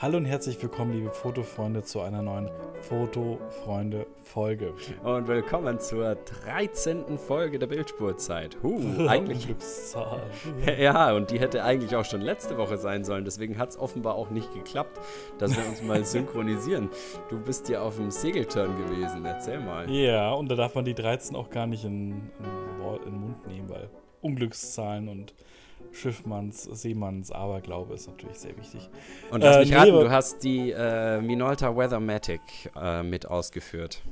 Hallo und herzlich willkommen, liebe Fotofreunde, zu einer neuen Fotofreunde-Folge. Und willkommen zur 13. Folge der Bildspurzeit. Huh, eigentlich. Glückszahl. ja, und die hätte eigentlich auch schon letzte Woche sein sollen. Deswegen hat es offenbar auch nicht geklappt, dass wir uns mal synchronisieren. Du bist ja auf dem Segelturn gewesen. Erzähl mal. Ja, und da darf man die 13 auch gar nicht in, in, in den Mund nehmen, weil Unglückszahlen und Schiffmanns, Seemanns Aberglaube ist natürlich sehr wichtig. Und lass Äh, mich nee, raten, aber- du hast die äh, Minolta Weathermatic äh, mit ausgeführt.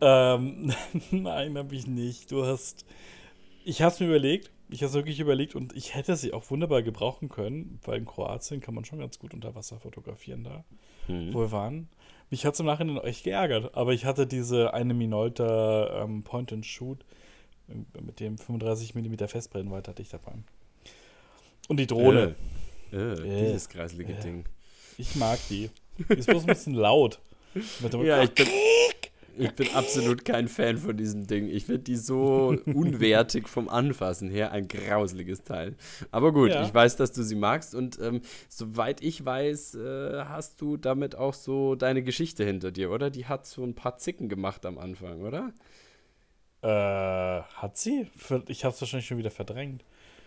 Ähm, nein, habe ich nicht. Du hast. Ich habe es mir überlegt. Ich habe es wirklich überlegt und ich hätte sie auch wunderbar gebrauchen können, weil in Kroatien kann man schon ganz gut unter Wasser fotografieren da, Hm. wo wir waren. Mich hat es im Nachhinein echt geärgert, aber ich hatte diese eine Minolta ähm, Point-and-Shoot äh, mit dem 35 mm Festbrennweite hatte ich dabei. Und die Drohne. Äh, äh, dieses kreiselige. Ding. Ich mag die. Die ist bloß ein bisschen laut. Ja, ich bin, ich bin absolut kein Fan von diesem Ding. Ich finde die so unwertig vom Anfassen her ein grauseliges Teil. Aber gut, Ja. ich weiß, dass du sie magst und ähm, soweit ich weiß, äh, hast du damit auch so deine Geschichte hinter dir, oder? Die hat so ein paar Zicken gemacht am Anfang, oder? Äh, hat sie? Ich habe es wahrscheinlich schon wieder verdrängt.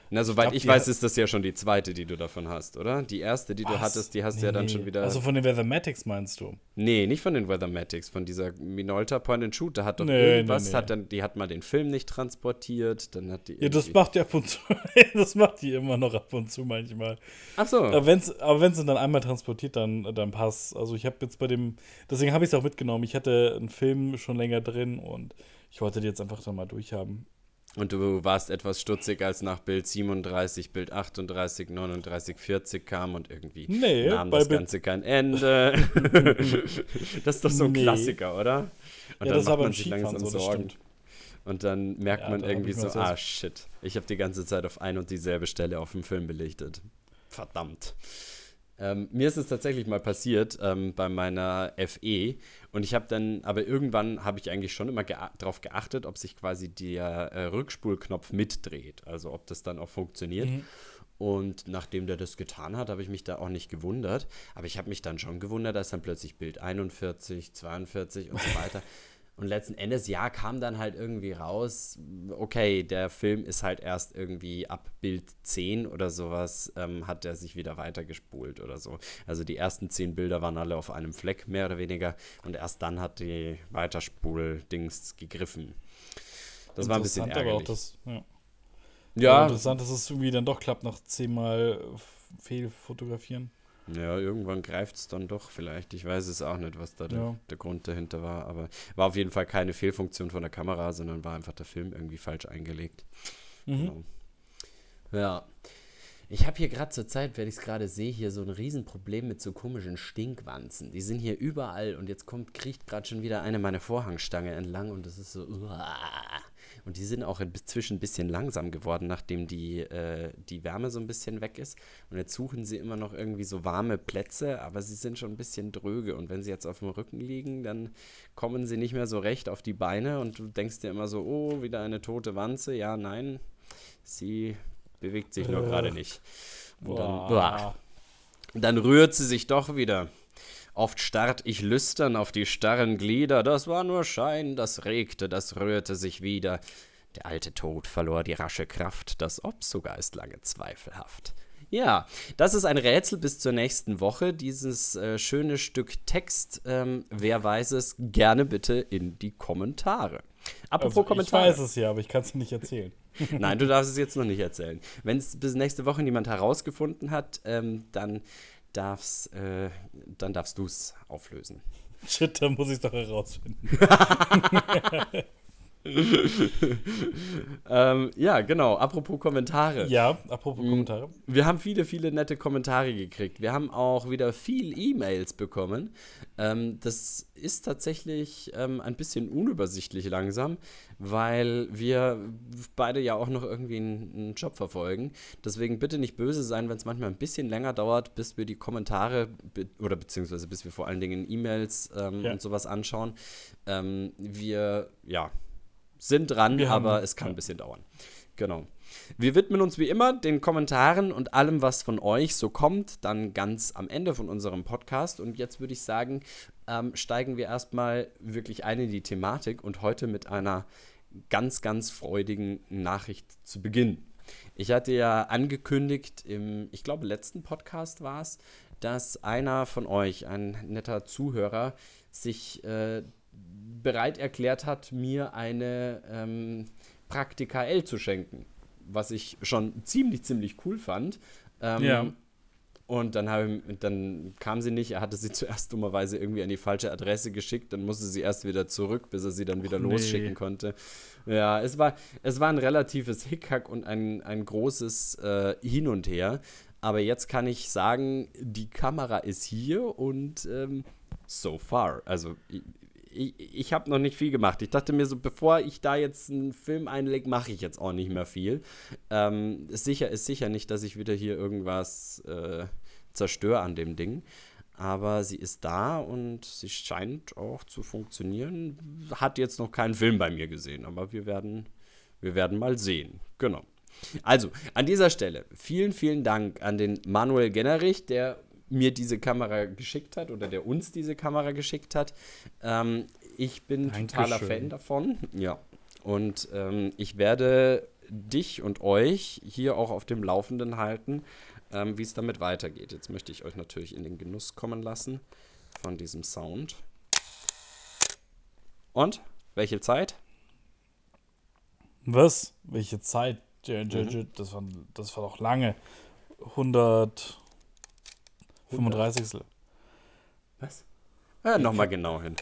Na, soweit ich, die weiß, ist das ja schon die zweite, die du davon hast, oder? Die erste, die du Was? hattest, die hast du Nee, ja dann nee. schon wieder. Also von den Weathermatics meinst du? Nee, nicht von den Weathermatics, von dieser Minolta Point and Shoot. Da hat doch Nee, irgendwas. Hat dann, die hat mal den Film nicht transportiert, dann hat die. Ja, das macht die ab und zu. das macht die immer noch ab und zu manchmal. Ach so. Aber wenn wenn's dann einmal transportiert, dann, dann passt. Also ich habe jetzt bei dem, deswegen habe ich es auch mitgenommen. Ich hatte einen Film schon länger drin und ich wollte die jetzt einfach dann mal durchhaben. Und du warst etwas stutzig, als nach Bild 37, Bild 38, 39, 40 kam und irgendwie Nee, nahm das Ganze kein Ende. das ist doch so ein Nee. Klassiker, oder? Und Ja, dann macht man sich langsam so, Sorgen. stimmt. Und dann merkt Ja, man irgendwie so, ah shit, ich habe die ganze Zeit auf ein und dieselbe Stelle auf dem Film belichtet. Verdammt. Ähm, mir ist es tatsächlich mal passiert ähm, bei meiner FE und ich habe dann, aber irgendwann habe ich eigentlich schon immer gea darauf geachtet, ob sich quasi der äh, Rückspulknopf mitdreht, also ob das dann auch funktioniert. Mhm. Und nachdem der das getan hat, habe ich mich da auch nicht gewundert. Aber ich habe mich dann schon gewundert, dass dann plötzlich Bild 41, 42 und so weiter. Und letzten Endes, ja, kam dann halt irgendwie raus, okay, der Film ist halt erst irgendwie ab Bild 10 oder sowas, ähm, hat er sich wieder weitergespult oder so. Also die ersten 10 Bilder waren alle auf einem Fleck, mehr oder weniger. Und erst dann hat die Weiterspul-Dings gegriffen. Das war ein bisschen Interessant, aber auch ärgerlich. das, ja. Ja, interessant, dass es irgendwie dann doch klappt nach zehnmal äh, Fehlfotografieren. Ja, irgendwann greift es dann doch vielleicht. Ich weiß es auch nicht, was da der, Ja. der Grund dahinter war. Aber war auf jeden Fall keine Fehlfunktion von der Kamera, sondern war einfach der Film irgendwie falsch eingelegt. Mhm. Genau. Ja. Ich habe hier gerade zur Zeit, wenn ich es gerade sehe, hier so ein Riesenproblem mit so komischen Stinkwanzen. Die sind hier überall und jetzt kommt, kriecht gerade schon wieder eine meiner Vorhangstange entlang und das ist so. uah. Und die sind auch inzwischen ein bisschen langsam geworden, nachdem die, äh, die Wärme so ein bisschen weg ist. Und jetzt suchen sie immer noch irgendwie so warme Plätze, aber sie sind schon ein bisschen dröge. Und wenn sie jetzt auf dem Rücken liegen, dann kommen sie nicht mehr so recht auf die Beine und du denkst dir immer so, oh, wieder eine tote Wanze. Ja, nein, sie bewegt sich nur Äh. gerade nicht. Und dann, Boah. Boah. dann rührt sie sich doch wieder. Oft starrt ich lüstern auf die starren Glieder, das war nur Schein, das regte, das rührte sich wieder. Der alte Tod verlor die rasche Kraft, das Ob sogar ist lange zweifelhaft. Ja, das ist ein Rätsel bis zur nächsten Woche. Dieses äh, schöne Stück Text, ähm, wer weiß es, gerne bitte in die Kommentare. Apropos Also, ich Kommentare. weiß es ja, aber ich kann es nicht erzählen. Nein, du darfst es jetzt noch nicht erzählen. Wenn es bis nächste Woche niemand herausgefunden hat, ähm, dann, darf's, äh, dann darfst du es auflösen. Shit, dann muss ich es doch herausfinden. Ähm, ja, genau. Apropos Kommentare. Ja, apropos Mhm. Kommentare. Wir haben viele, viele nette Kommentare gekriegt. Wir haben auch wieder viel E-Mails bekommen. Ähm, das ist tatsächlich ähm, ein bisschen unübersichtlich langsam, weil wir beide ja auch noch irgendwie einen, einen Job verfolgen. Deswegen bitte nicht böse sein, wenn es manchmal ein bisschen länger dauert, bis wir die Kommentare be oder beziehungsweise bis wir vor allen Dingen E-Mails ähm, Ja. und sowas anschauen. Ähm, wir, ja, sind dran, Wir haben- aber es kann ein bisschen dauern. Genau. Wir widmen uns wie immer den Kommentaren und allem, was von euch so kommt, dann ganz am Ende von unserem Podcast. Und jetzt würde ich sagen, ähm, steigen wir erstmal wirklich ein in die Thematik und heute mit einer ganz, ganz freudigen Nachricht zu Beginn. Ich hatte ja angekündigt im, ich glaube, letzten Podcast war es, dass einer von euch, ein netter Zuhörer, sich äh, bereit erklärt hat, mir eine ähm, Praktika L zu schenken. Was ich schon ziemlich, ziemlich cool fand. Ähm, ja. Und dann, ich, dann kam sie nicht. Er hatte sie zuerst dummerweise irgendwie an die falsche Adresse geschickt. Dann musste sie erst wieder zurück, bis er sie dann wieder Och, losschicken nee. konnte. Ja, es war, es war ein relatives Hickhack und ein, ein großes äh, Hin und Her. Aber jetzt kann ich sagen, die Kamera ist hier und ähm, so far. Also ich, ich habe noch nicht viel gemacht. Ich dachte mir so, bevor ich da jetzt einen Film einlege, mache ich jetzt auch nicht mehr viel. Ähm, ist sicher ist sicher nicht, dass ich wieder hier irgendwas äh, zerstöre an dem Ding. Aber sie ist da und sie scheint auch zu funktionieren. Hat jetzt noch keinen Film bei mir gesehen, aber wir werden, wir werden mal sehen. Genau. Also, an dieser Stelle vielen, vielen Dank an den Manuel Gennerich, der mir diese Kamera geschickt hat oder der uns diese Kamera geschickt hat. Ähm, ich bin Dankeschön. totaler Fan davon. Ja. Und ähm, ich werde dich und euch hier auch auf dem Laufenden halten, ähm, wie es damit weitergeht. Jetzt möchte ich euch natürlich in den Genuss kommen lassen von diesem Sound. Und? Welche Zeit? Was? Welche Zeit? Mhm. Das, war, das war doch lange. 100. 35. Was? Ja, nochmal genau hin.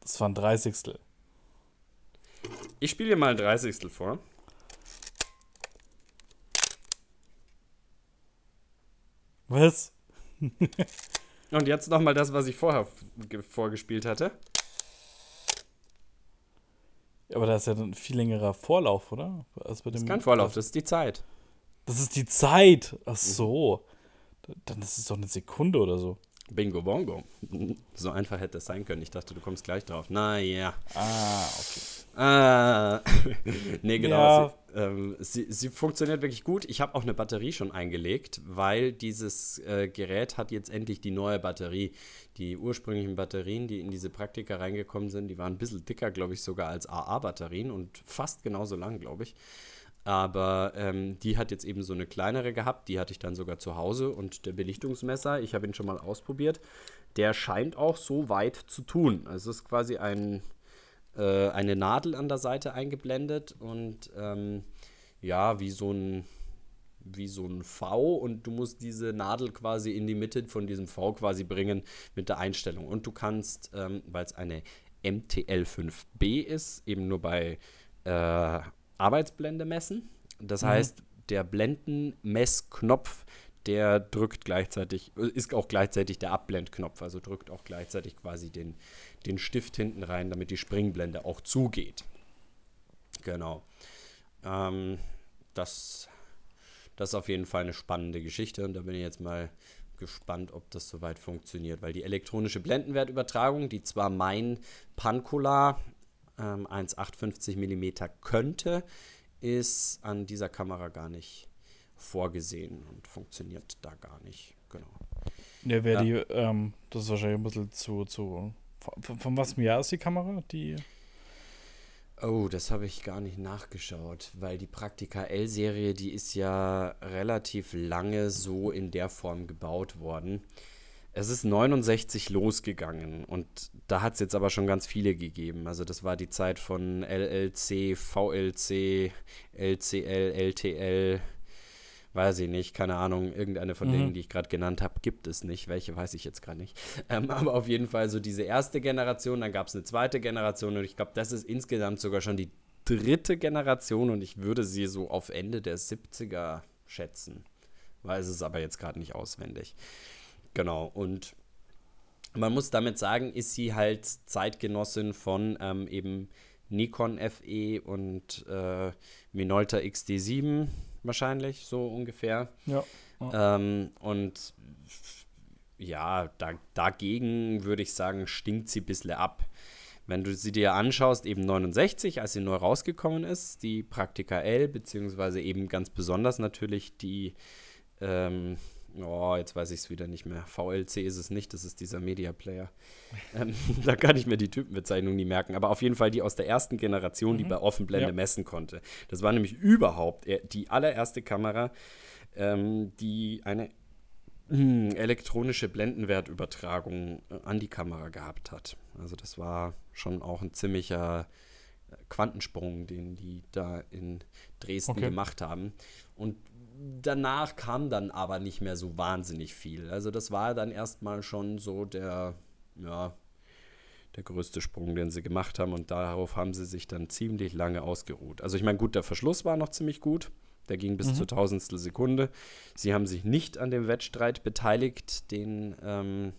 Das war ein 30. Ich spiele dir mal ein 30. vor. Was? Und jetzt nochmal das, was ich vorher vorgespielt hatte. Aber da ist ja ein viel längerer Vorlauf, oder? Als bei dem das ist kein Vorlauf, das ist die Zeit. Das ist die Zeit. Ach mhm. so. Dann ist es doch eine Sekunde oder so. Bingo Bongo. So einfach hätte es sein können. Ich dachte, du kommst gleich drauf. Naja. Ah, okay. Ah, nee, genau. Ja. Sie, ähm, sie, sie, funktioniert wirklich gut. Ich habe auch eine Batterie schon eingelegt, weil dieses äh, Gerät hat jetzt endlich die neue Batterie. Die ursprünglichen Batterien, die in diese Praktika reingekommen sind, die waren ein bisschen dicker, glaube ich, sogar als AA-Batterien und fast genauso lang, glaube ich. Aber ähm, die hat jetzt eben so eine kleinere gehabt, die hatte ich dann sogar zu Hause und der Belichtungsmesser, ich habe ihn schon mal ausprobiert, der scheint auch so weit zu tun. Also es ist quasi ein, äh, eine Nadel an der Seite eingeblendet und ähm, ja, wie so ein wie so ein V und du musst diese Nadel quasi in die Mitte von diesem V quasi bringen mit der Einstellung. Und du kannst, ähm, weil es eine MTL5B ist, eben nur bei äh, Arbeitsblende messen. Das mhm. heißt, der Blendenmessknopf, der drückt gleichzeitig, ist auch gleichzeitig der Abblendknopf, also drückt auch gleichzeitig quasi den, den Stift hinten rein, damit die Springblende auch zugeht. Genau. Ähm, das, das ist auf jeden Fall eine spannende Geschichte und da bin ich jetzt mal gespannt, ob das soweit funktioniert, weil die elektronische Blendenwertübertragung, die zwar mein Pancola ähm, 1,850 mm könnte, ist an dieser Kamera gar nicht vorgesehen und funktioniert da gar nicht. Genau. Ja, wäre ja. die, ähm, das ist wahrscheinlich ein bisschen zu, zu von, von was Jahr ist die Kamera? Die Oh, das habe ich gar nicht nachgeschaut, weil die Praktika L-Serie, die ist ja relativ lange so in der Form gebaut worden. Es ist 69 losgegangen und da hat es jetzt aber schon ganz viele gegeben. Also das war die Zeit von LLC, VLC, LCL, LTL, weiß ich nicht, keine Ahnung, irgendeine von mhm. denen, die ich gerade genannt habe, gibt es nicht. Welche weiß ich jetzt gerade nicht. Ähm, aber auf jeden Fall so diese erste Generation, dann gab es eine zweite Generation und ich glaube, das ist insgesamt sogar schon die dritte Generation und ich würde sie so auf Ende der 70er schätzen. Weiß es aber jetzt gerade nicht auswendig. Genau, und man muss damit sagen, ist sie halt Zeitgenossin von ähm, eben Nikon FE und äh, Minolta XD7 wahrscheinlich, so ungefähr. Ja. Ähm, und ja, da, dagegen würde ich sagen, stinkt sie ein bisschen ab. Wenn du sie dir anschaust, eben 69, als sie neu rausgekommen ist, die Praktika L, beziehungsweise eben ganz besonders natürlich die, ähm, oh, jetzt weiß ich es wieder nicht mehr. VLC ist es nicht, das ist dieser Media Player. ähm, da kann ich mir die Typenbezeichnung nie merken, aber auf jeden Fall die aus der ersten Generation, mhm. die bei Offenblende ja. messen konnte. Das war nämlich überhaupt die allererste Kamera, ähm, die eine hm, elektronische Blendenwertübertragung äh, an die Kamera gehabt hat. Also das war schon auch ein ziemlicher äh, Quantensprung, den die da in Dresden okay. gemacht haben. Und danach kam dann aber nicht mehr so wahnsinnig viel. Also das war dann erstmal schon so der, ja, der größte Sprung, den sie gemacht haben. Und darauf haben sie sich dann ziemlich lange ausgeruht. Also ich meine, gut, der Verschluss war noch ziemlich gut. Der ging bis mhm. zur Tausendstel Sekunde. Sie haben sich nicht an dem Wettstreit beteiligt, den ähm,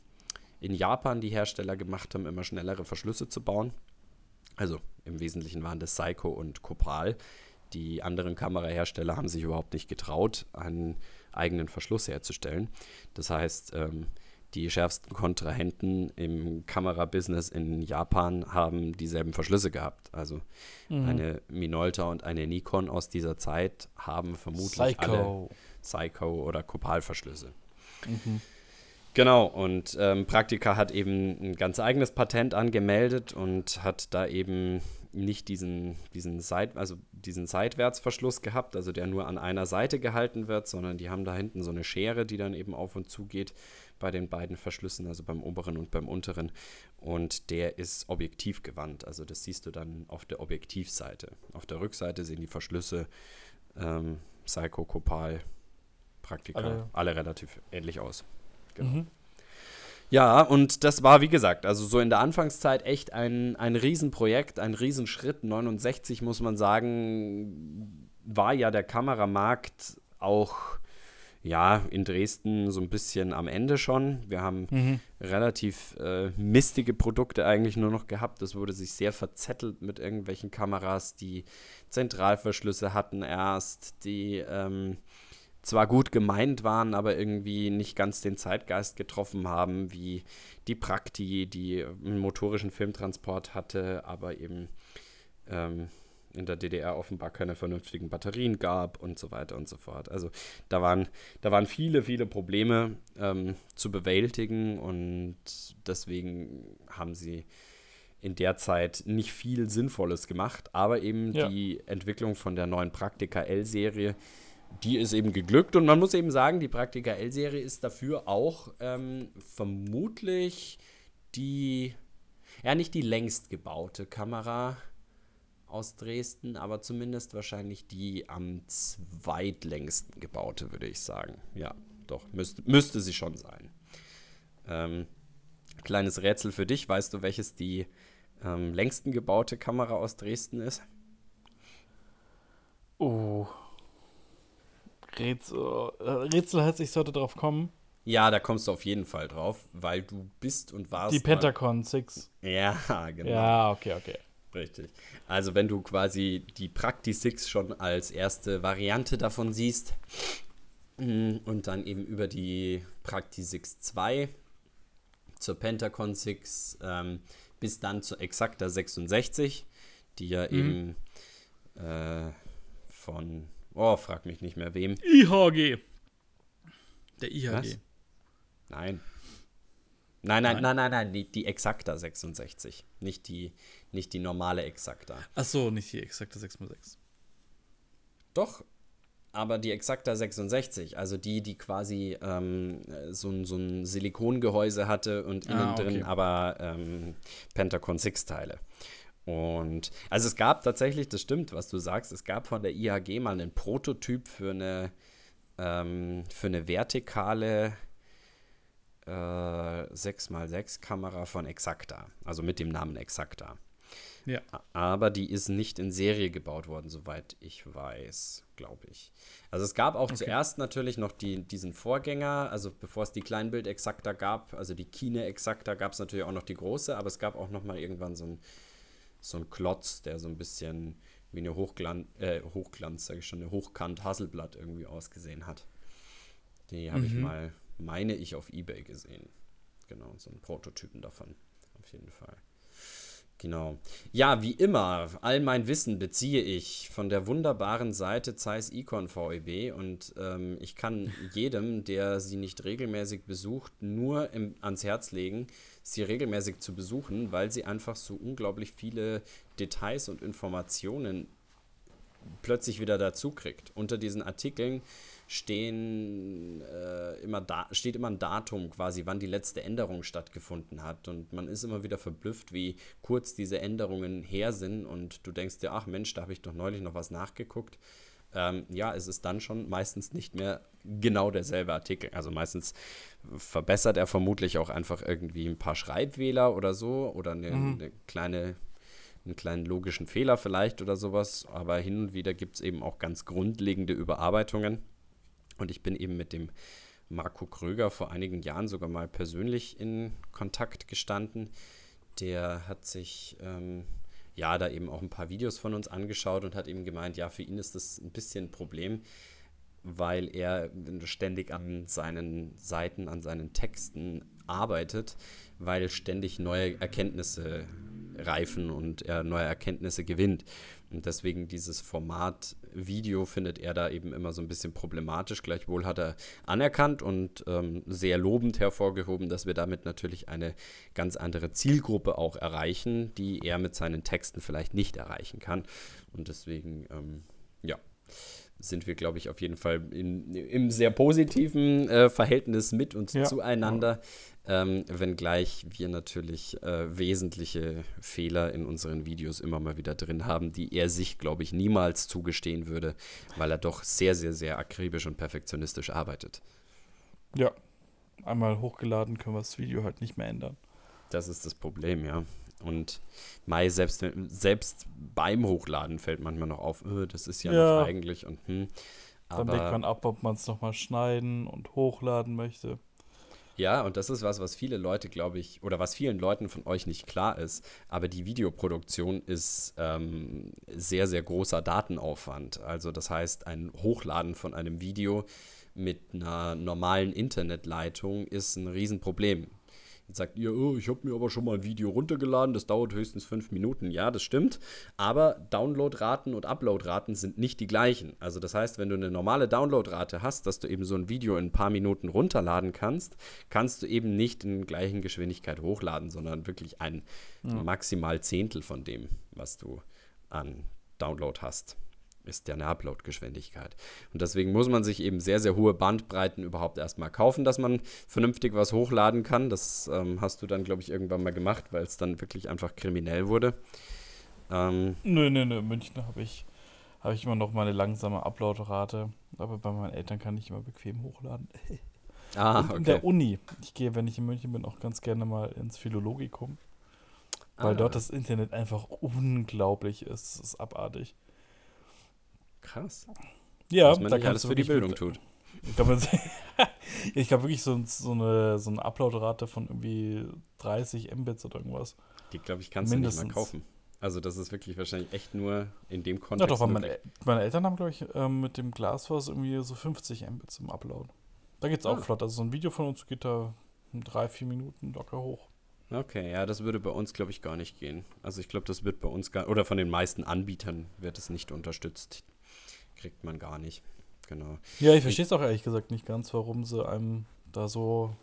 in Japan die Hersteller gemacht haben, immer schnellere Verschlüsse zu bauen. Also im Wesentlichen waren das Seiko und Copal. Die anderen Kamerahersteller haben sich überhaupt nicht getraut, einen eigenen Verschluss herzustellen. Das heißt, ähm, die schärfsten Kontrahenten im Kamerabusiness in Japan haben dieselben Verschlüsse gehabt. Also mhm. eine Minolta und eine Nikon aus dieser Zeit haben vermutlich Psycho. alle Psycho oder Kopalverschlüsse. Mhm. Genau, und ähm, Praktika hat eben ein ganz eigenes Patent angemeldet und hat da eben nicht diesen, diesen, Seit, also diesen Seitwärtsverschluss gehabt, also der nur an einer Seite gehalten wird, sondern die haben da hinten so eine Schere, die dann eben auf und zu geht bei den beiden Verschlüssen, also beim oberen und beim unteren. Und der ist objektivgewandt. Also das siehst du dann auf der Objektivseite. Auf der Rückseite sehen die Verschlüsse ähm, Psycho, Copal, Praktika, alle. alle relativ ähnlich aus. Genau. Mhm. Ja, und das war, wie gesagt, also so in der Anfangszeit echt ein, ein Riesenprojekt, ein Riesenschritt. 69, muss man sagen, war ja der Kameramarkt auch ja, in Dresden so ein bisschen am Ende schon. Wir haben mhm. relativ äh, mistige Produkte eigentlich nur noch gehabt. Das wurde sich sehr verzettelt mit irgendwelchen Kameras, die Zentralverschlüsse hatten erst, die ähm, zwar gut gemeint waren, aber irgendwie nicht ganz den Zeitgeist getroffen haben, wie die Prakti, die einen motorischen Filmtransport hatte, aber eben ähm, in der DDR offenbar keine vernünftigen Batterien gab und so weiter und so fort. Also da waren, da waren viele, viele Probleme ähm, zu bewältigen und deswegen haben sie in der Zeit nicht viel Sinnvolles gemacht, aber eben ja. die Entwicklung von der neuen Praktika L-Serie, die ist eben geglückt und man muss eben sagen, die Praktika L-Serie ist dafür auch ähm, vermutlich die, ja nicht die längst gebaute Kamera, aus Dresden, aber zumindest wahrscheinlich die am zweitlängsten gebaute, würde ich sagen. Ja, doch, müsste, müsste sie schon sein. Ähm, kleines Rätsel für dich, weißt du, welches die ähm, längsten gebaute Kamera aus Dresden ist? Oh. Rätsel, äh, Rätsel heißt, ich sollte drauf kommen. Ja, da kommst du auf jeden Fall drauf, weil du bist und warst. Die Pentacon 6. Ja, genau. Ja, okay, okay. Richtig. Also wenn du quasi die Prakti 6 schon als erste Variante davon siehst mm, und dann eben über die Prakti 6 2 zur Pentacon 6 ähm, bis dann zur Exakta 66, die ja mhm. eben äh, von, oh, frag mich nicht mehr wem. IHG. Der IHG. Was? Nein. Nein, nein, nein, nein, nein, die, die Exakta 66, nicht die, nicht die normale Exakta. Ach so, nicht die Exakta 6x6. Doch, aber die Exakta 66, also die, die quasi ähm, so, ein, so ein Silikongehäuse hatte und innen ah, okay. drin aber ähm, Pentacon 6 Teile. Und also es gab tatsächlich, das stimmt, was du sagst, es gab von der IHG mal einen Prototyp für eine, ähm, für eine vertikale äh, 6x6 Kamera von Exakta, also mit dem Namen Exakta. Ja. Aber die ist nicht in Serie gebaut worden, soweit ich weiß, glaube ich. Also es gab auch okay. zuerst natürlich noch die, diesen Vorgänger, also bevor es die Kleinbild Exakta gab, also die Kine Exakta, gab es natürlich auch noch die große, aber es gab auch noch mal irgendwann so ein so ein Klotz, der so ein bisschen wie eine Hochglanz, äh, Hochglanz, sage ich schon, eine Hochkant Hasselblatt irgendwie ausgesehen hat. Die habe mhm. ich mal meine ich, auf Ebay gesehen. Genau, so einen Prototypen davon. Auf jeden Fall. Genau. Ja, wie immer, all mein Wissen beziehe ich von der wunderbaren Seite Zeiss Econ VEB und ähm, ich kann jedem, der sie nicht regelmäßig besucht, nur im, ans Herz legen, sie regelmäßig zu besuchen, weil sie einfach so unglaublich viele Details und Informationen plötzlich wieder dazu kriegt. Unter diesen Artikeln stehen äh, immer da, steht immer ein Datum quasi, wann die letzte Änderung stattgefunden hat. Und man ist immer wieder verblüfft, wie kurz diese Änderungen her sind. Und du denkst dir, ach Mensch, da habe ich doch neulich noch was nachgeguckt. Ähm, ja, es ist dann schon meistens nicht mehr genau derselbe Artikel. Also meistens verbessert er vermutlich auch einfach irgendwie ein paar Schreibwähler oder so oder eine, mhm. eine kleine einen kleinen logischen Fehler vielleicht oder sowas, aber hin und wieder gibt es eben auch ganz grundlegende Überarbeitungen. Und ich bin eben mit dem Marco Kröger vor einigen Jahren sogar mal persönlich in Kontakt gestanden. Der hat sich ähm, ja da eben auch ein paar Videos von uns angeschaut und hat eben gemeint, ja, für ihn ist das ein bisschen ein Problem, weil er ständig an seinen Seiten, an seinen Texten arbeitet, weil ständig neue Erkenntnisse reifen und er neue Erkenntnisse gewinnt. Und deswegen dieses Format Video findet er da eben immer so ein bisschen problematisch. Gleichwohl hat er anerkannt und ähm, sehr lobend hervorgehoben, dass wir damit natürlich eine ganz andere Zielgruppe auch erreichen, die er mit seinen Texten vielleicht nicht erreichen kann. Und deswegen, ähm, ja sind wir, glaube ich, auf jeden Fall in, im sehr positiven äh, Verhältnis mit und ja. zueinander. Ähm, wenngleich wir natürlich äh, wesentliche Fehler in unseren Videos immer mal wieder drin haben, die er sich, glaube ich, niemals zugestehen würde, weil er doch sehr, sehr, sehr akribisch und perfektionistisch arbeitet. Ja, einmal hochgeladen können wir das Video halt nicht mehr ändern. Das ist das Problem, ja. Und Mai, selbst, selbst beim Hochladen fällt manchmal noch auf, öh, das ist ja, ja. noch eigentlich und hm. Dann wägt man ab, ob man es nochmal schneiden und hochladen möchte. Ja, und das ist was, was viele Leute, glaube ich, oder was vielen Leuten von euch nicht klar ist. Aber die Videoproduktion ist ähm, sehr, sehr großer Datenaufwand. Also das heißt, ein Hochladen von einem Video mit einer normalen Internetleitung ist ein Riesenproblem. Jetzt sagt ihr, oh, ich habe mir aber schon mal ein Video runtergeladen, das dauert höchstens fünf Minuten. Ja, das stimmt. Aber Downloadraten und Uploadraten sind nicht die gleichen. Also das heißt, wenn du eine normale Downloadrate hast, dass du eben so ein Video in ein paar Minuten runterladen kannst, kannst du eben nicht in gleichen Geschwindigkeit hochladen, sondern wirklich ein ja. maximal Zehntel von dem, was du an Download hast ist ja eine Upload-Geschwindigkeit. Und deswegen muss man sich eben sehr, sehr hohe Bandbreiten überhaupt erstmal kaufen, dass man vernünftig was hochladen kann. Das ähm, hast du dann, glaube ich, irgendwann mal gemacht, weil es dann wirklich einfach kriminell wurde. Ähm, nö, nö, nö. In München habe ich, hab ich immer noch meine langsame Upload-Rate. Aber bei meinen Eltern kann ich immer bequem hochladen. ah, okay. In der Uni. Ich gehe, wenn ich in München bin, auch ganz gerne mal ins Philologikum. Weil ah. dort das Internet einfach unglaublich ist. Es ist abartig. Krass. Ja, Was man da alles für die Bildung mit, tut. Ich glaube glaub wirklich so, so, eine, so eine Uploadrate von irgendwie 30 Mbits oder irgendwas. Die, glaube ich, kannst Mindestens. du nicht mal kaufen. Also das ist wirklich wahrscheinlich echt nur in dem Kontext. Ja doch, meine, meine, Eltern haben, glaube ich, ähm, mit dem Glasfaser irgendwie so 50 Mbits im Upload. Da geht es auch ah. flott. Also so ein Video von uns geht da in drei, vier Minuten locker hoch. Okay, ja, das würde bei uns, glaube ich, gar nicht gehen. Also ich glaube, das wird bei uns gar, oder von den meisten Anbietern wird es nicht unterstützt kriegt man gar nicht. Genau. Ja, ich verstehe es auch ehrlich gesagt nicht ganz, warum sie einem da so.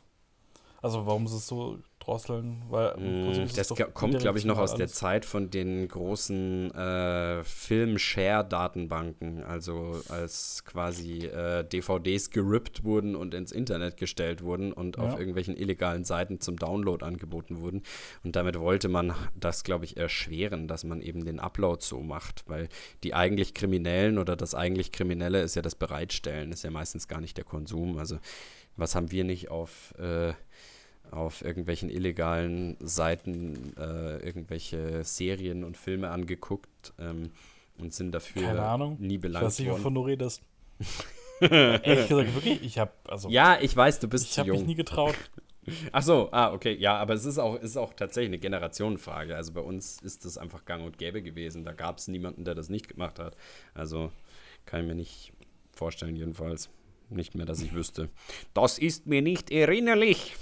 Also warum sie es so drosseln, weil mm, das kommt, glaube ich, noch aus der Zeit von den großen äh, Film-Share-Datenbanken, also als quasi äh, DVDs gerippt wurden und ins Internet gestellt wurden und ja. auf irgendwelchen illegalen Seiten zum Download angeboten wurden. Und damit wollte man das, glaube ich, erschweren, dass man eben den Upload so macht, weil die eigentlich Kriminellen oder das eigentlich Kriminelle ist ja das Bereitstellen, ist ja meistens gar nicht der Konsum. Also was haben wir nicht auf äh, auf irgendwelchen illegalen Seiten äh, irgendwelche Serien und Filme angeguckt ähm, und sind dafür Keine Ahnung. nie belangt ich weiß nicht, wovon du redest. Ehrlich gesagt, wirklich, ich habe also Ja, ich weiß, du bist ich zu jung. Ich habe mich nie getraut. Ach so, ah, okay, ja, aber es ist auch, ist auch tatsächlich eine Generationenfrage. Also bei uns ist das einfach gang und gäbe gewesen. Da gab es niemanden, der das nicht gemacht hat. Also kann ich mir nicht vorstellen, jedenfalls. nicht mehr, dass ich wüsste. Das ist mir nicht erinnerlich.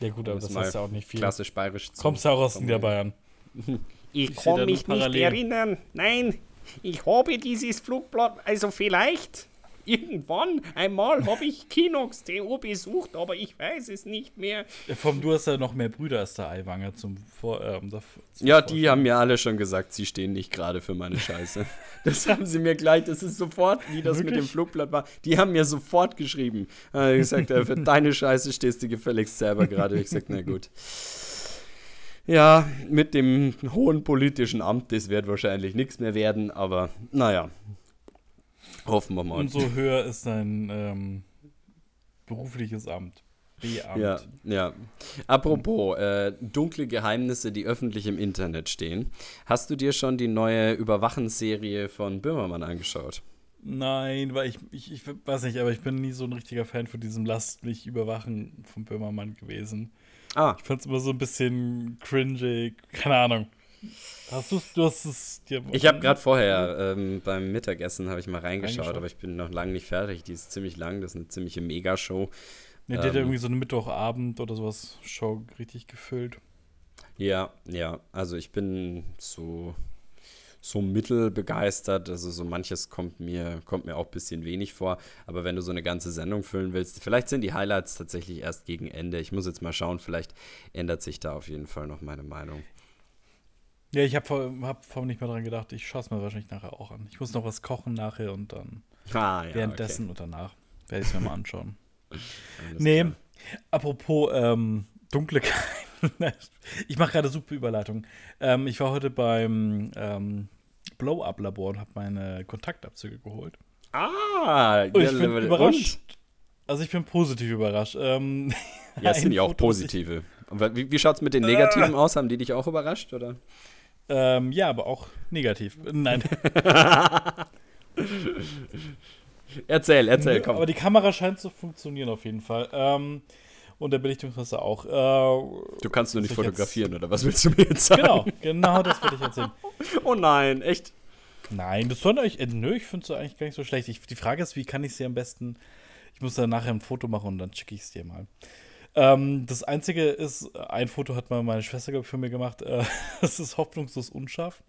Ja gut, aber das heißt ja auch nicht viel. Klassisch bayerisch zu Kommst du auch aus. Niederbayern? Ich kann mich nicht erinnern. Nein, ich habe dieses Flugblatt, also vielleicht irgendwann einmal habe ich Kinox TO besucht, aber ich weiß es nicht mehr. Ja, Vom, du hast ja noch mehr Brüder als der Eiwanger zum Vor. Dav- zum Ja, Vorstellen. die haben mir alle schon gesagt, sie stehen nicht gerade für meine Scheiße. das haben sie mir gleich, das ist sofort, wie das mit dem Wirklich? Flugblatt war. Die haben mir sofort geschrieben. Äh, ich gesagt, äh, für deine Scheiße stehst du gefälligst selber gerade. Ich gesagt, na gut. Ja, mit dem hohen politischen Amt, das wird wahrscheinlich nichts mehr werden, aber naja. Hoffen wir mal. Umso höher ist dein ähm, berufliches Amt. B-Amt. Ja, ja. Apropos äh, dunkle Geheimnisse, die öffentlich im Internet stehen. Hast du dir schon die neue Überwachensserie von Böhmermann angeschaut? Nein, weil ich, ich, ich weiß nicht, aber ich bin nie so ein richtiger Fan von diesem Lasst mich überwachen von Böhmermann gewesen. Ah, Ich fand's immer so ein bisschen cringy, keine Ahnung. Hast du's, du hast es dir. ich habe gerade vorher ähm, beim Mittagessen habe ich mal reingeschaut, Reingeschaut? aber ich bin noch lange nicht fertig. Die ist ziemlich lang, das ist eine ziemliche Megashow. Ja, der hat ja ähm, irgendwie so eine Mittwochabend oder sowas Show richtig gefüllt. Ja, ja, also ich bin so so mittelbegeistert, also so manches kommt mir kommt mir auch ein bisschen wenig vor, aber wenn du so eine ganze Sendung füllen willst, vielleicht sind die Highlights tatsächlich erst gegen Ende. Ich muss jetzt mal schauen, vielleicht ändert sich da auf jeden Fall noch meine Meinung. Ja, ich habe vor, hab vor nicht mehr dran gedacht. Ich schaue es mir wahrscheinlich nachher auch an. Ich muss noch was kochen nachher und dann Ah, ja, währenddessen und danach werde ich es mir mal anschauen. okay. Nee, klar. apropos ähm, dunkle Geheimnisse. ich mache gerade super Überleitung. Ähm, ich war heute beim ähm, Blow-Up-Labor und habe meine Kontaktabzüge geholt. Ah, Und ich bin und? überrascht. Also ich bin positiv überrascht. Ähm, Ja, es sind ja auch positive. Wie, wie schaut es mit den negativen aus? Haben die dich auch überrascht, oder? Ähm, ja, aber auch negativ. Nein, Erzähl, erzähl, komm. aber die Kamera scheint zu funktionieren auf jeden Fall. Ähm, und der Belichtungsmesser auch. Äh, Du kannst nur nicht ich jetzt- fotografieren, oder was willst du mir jetzt sagen? genau, genau das würde ich erzählen. Oh nein, echt? Nein, das soll eigentlich, äh, nö, ich finde es eigentlich gar nicht so schlecht. Ich, die Frage ist, wie kann ich sie am besten, ich muss dann nachher ein Foto machen und dann schicke ich es dir mal. Ähm, das Einzige ist, ein Foto hat mal meine Schwester ich, für mir gemacht, äh, das ist hoffnungslos unscharf.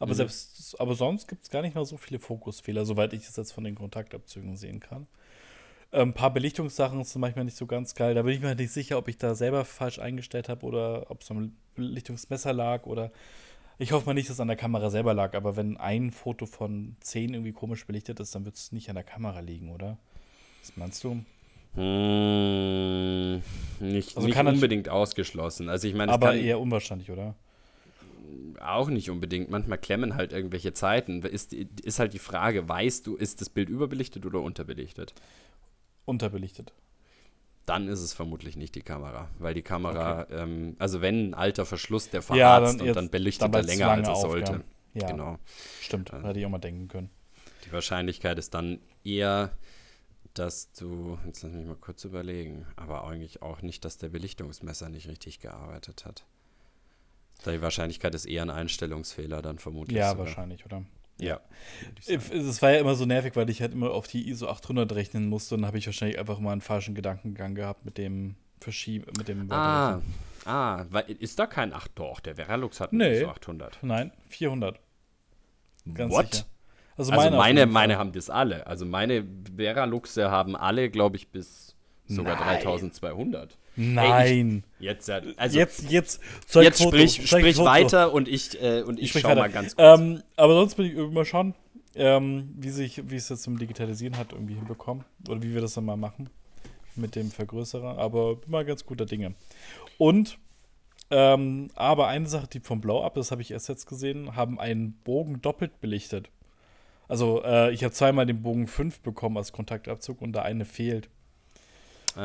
Aber Mhm. selbst, aber sonst gibt es gar nicht mal so viele Fokusfehler, soweit ich es jetzt von den Kontaktabzügen sehen kann. Ein paar Belichtungssachen sind manchmal nicht so ganz geil. Da bin ich mir nicht sicher, ob ich da selber falsch eingestellt habe oder ob es am Belichtungsmesser lag oder ich hoffe mal nicht, dass es an der Kamera selber lag, aber wenn ein Foto von zehn irgendwie komisch belichtet ist, dann wird es nicht an der Kamera liegen, oder? Was meinst du? Hm, nicht Also nicht unbedingt ausgeschlossen. Also ich meine, Aber eher unwahrscheinlich, oder? auch nicht unbedingt. Manchmal klemmen halt irgendwelche Zeiten. Ist, ist halt die Frage, weißt du, ist das Bild überbelichtet oder unterbelichtet? Unterbelichtet. Dann ist es vermutlich nicht die Kamera, weil die Kamera, ähm, also wenn ein alter Verschluss, der Ja, verharzt dann und jetzt- dann belichtet er länger, als er aufgab. sollte. Ja, Genau. stimmt. Also- Hätte ich auch mal denken können. Die Wahrscheinlichkeit ist dann eher, dass du, jetzt lass mich mal kurz überlegen, aber eigentlich auch nicht, dass der Belichtungsmesser nicht richtig gearbeitet hat. Die Wahrscheinlichkeit ist eher ein Einstellungsfehler dann vermutlich. Ja, sogar. wahrscheinlich, oder? Ja. sagen. Es war ja immer so nervig, weil ich halt immer auf die ISO 800 rechnen musste und dann habe ich wahrscheinlich einfach mal einen falschen Gedankengang gehabt mit dem Verschieb, mit dem Ah, ah, ist da kein 8 doch, der Veralux hat einen Nee. ISO 800. Nein, 400. Ganz What? sicher. Also Also meine, meine, auf meine, Fall. haben das alle. Also meine Veraluxe haben alle, glaube ich, bis sogar Nein. 3200. Nein. Jetzt, ja, also jetzt, jetzt, zeig jetzt Foto, sprich, zeig sprich Foto. weiter und ich, äh, und ich, sprich schau weiter. mal ganz kurz. Ähm, aber sonst bin ich immer schauen, ähm, wie sich, wie es jetzt zum Digitalisieren hat irgendwie hinbekommen. Oder wie wir das dann mal machen. Mit dem Vergrößerer. Aber bin mal ganz guter Dinge. Und, ähm, aber eine Sache, die vom Blow-Up, das habe ich erst jetzt gesehen, haben einen Bogen doppelt belichtet. Also, äh, ich habe zweimal den Bogen 5 bekommen als Kontaktabzug und der eine fehlt. Äh,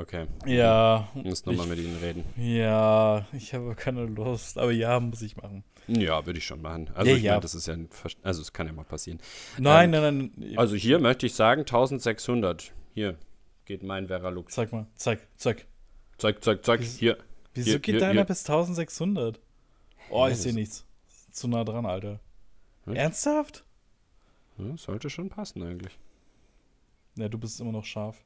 okay. Ja. Ich muss nochmal mit Ihnen reden. Ja, ich habe keine Lust. Aber ja, muss ich machen. Ja, würde ich schon machen. Also Ja, ich ja. meine, das ist ja, ein Ver- also es kann ja mal passieren. Nein, Ähm, nein, nein. Also hier möchte ich sagen 1600. Hier geht mein Veralux. Zeig mal, zeig, zeig. Zeig, zeig, zeig. Wieso- Hier. Wieso Hier, geht hier, deiner hier. bis 1600? Oh, ich sehe nichts. Zu nah dran, Alter. Hm? Ernsthaft? Ja, sollte schon passen eigentlich. Ja, du bist immer noch scharf.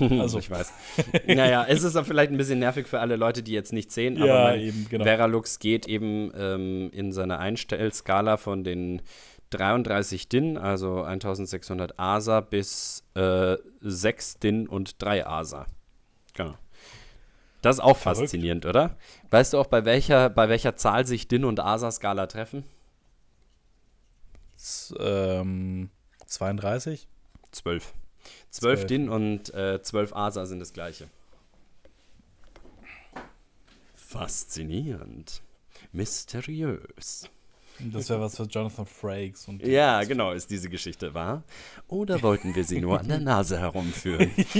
Also, ich weiß. naja, es ist vielleicht ein bisschen nervig für alle Leute, die jetzt nicht sehen, aber Ja, eben, genau. Veralux geht eben ähm, in seiner Einstellskala von den 33 DIN, also 1600 ASA, bis äh, 6 DIN und 3 ASA. Genau. Das ist auch Verrückt. faszinierend, oder? Weißt du auch, bei welcher, bei welcher Zahl sich DIN und ASA-Skala treffen? Ähm, 32? 12. 12 Zwölf. DIN und äh, 12 ASA sind das gleiche. Faszinierend. Mysteriös. Das wäre was für Jonathan Frakes. Und Ja, genau, ist diese Geschichte wahr? Oder wollten wir sie nur an der Nase herumführen?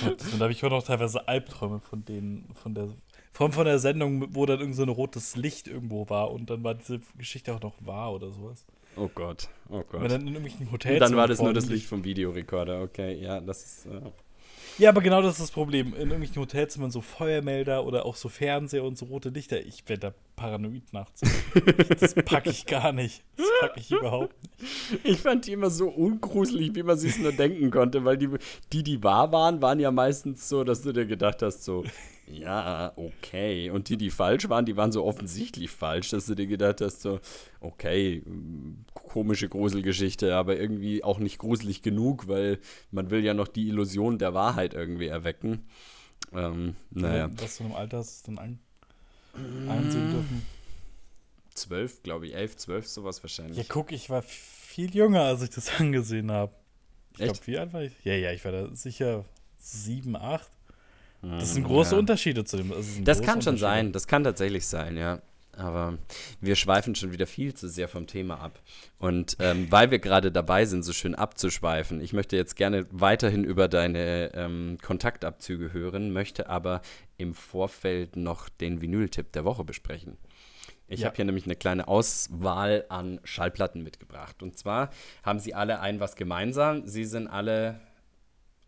Gott, da habe ich heute noch teilweise Albträume von denen, von der, vor allem von der Sendung, wo dann irgend so ein rotes Licht irgendwo war und dann war diese Geschichte auch noch wahr oder sowas. Oh Gott, oh Wenn Gott. dann in irgendwelchen Und Hotels. dann war das nur das Licht vom Videorekorder, okay, ja, das ist. Äh, Ja, aber genau das ist das Problem. In irgendwelchen Hotelzimmern so Feuermelder oder auch so Fernseher und so rote Lichter. Ich werde da paranoid nachts. das packe ich gar nicht. Das packe ich überhaupt nicht. Ich fand die immer so ungruselig, wie man sich nur denken konnte, weil die, die, die wahr waren, waren ja meistens so, dass du dir gedacht hast, so, ja, okay. Und die, die falsch waren, die waren so offensichtlich falsch, dass du dir gedacht hast, so, okay, mm, komische Gruselgeschichte, aber irgendwie auch nicht gruselig genug, weil man will ja noch die Illusion der Wahrheit irgendwie erwecken. Ähm, naja, Was du im Alter hast, dann an, einsehen dürfen. zwölf, glaube ich, elf, zwölf, sowas wahrscheinlich. Ja, guck, ich war viel jünger, als ich das angesehen habe. Ich glaube, wie alt war ich? Ja, ja, ich war da sicher sieben, acht. Das Mhm, sind große ja. Unterschiede zu dem. Das große kann schon sein, das kann tatsächlich sein, ja. Aber wir schweifen schon wieder viel zu sehr vom Thema ab. Und ähm, weil wir gerade dabei sind, so schön abzuschweifen, ich möchte jetzt gerne weiterhin über deine ähm, Kontaktabzüge hören, möchte aber im Vorfeld noch den Vinyl-Tipp der Woche besprechen. Ich Ja. habe hier nämlich eine kleine Auswahl an Schallplatten mitgebracht. Und zwar haben sie alle ein was gemeinsam. Sie sind alle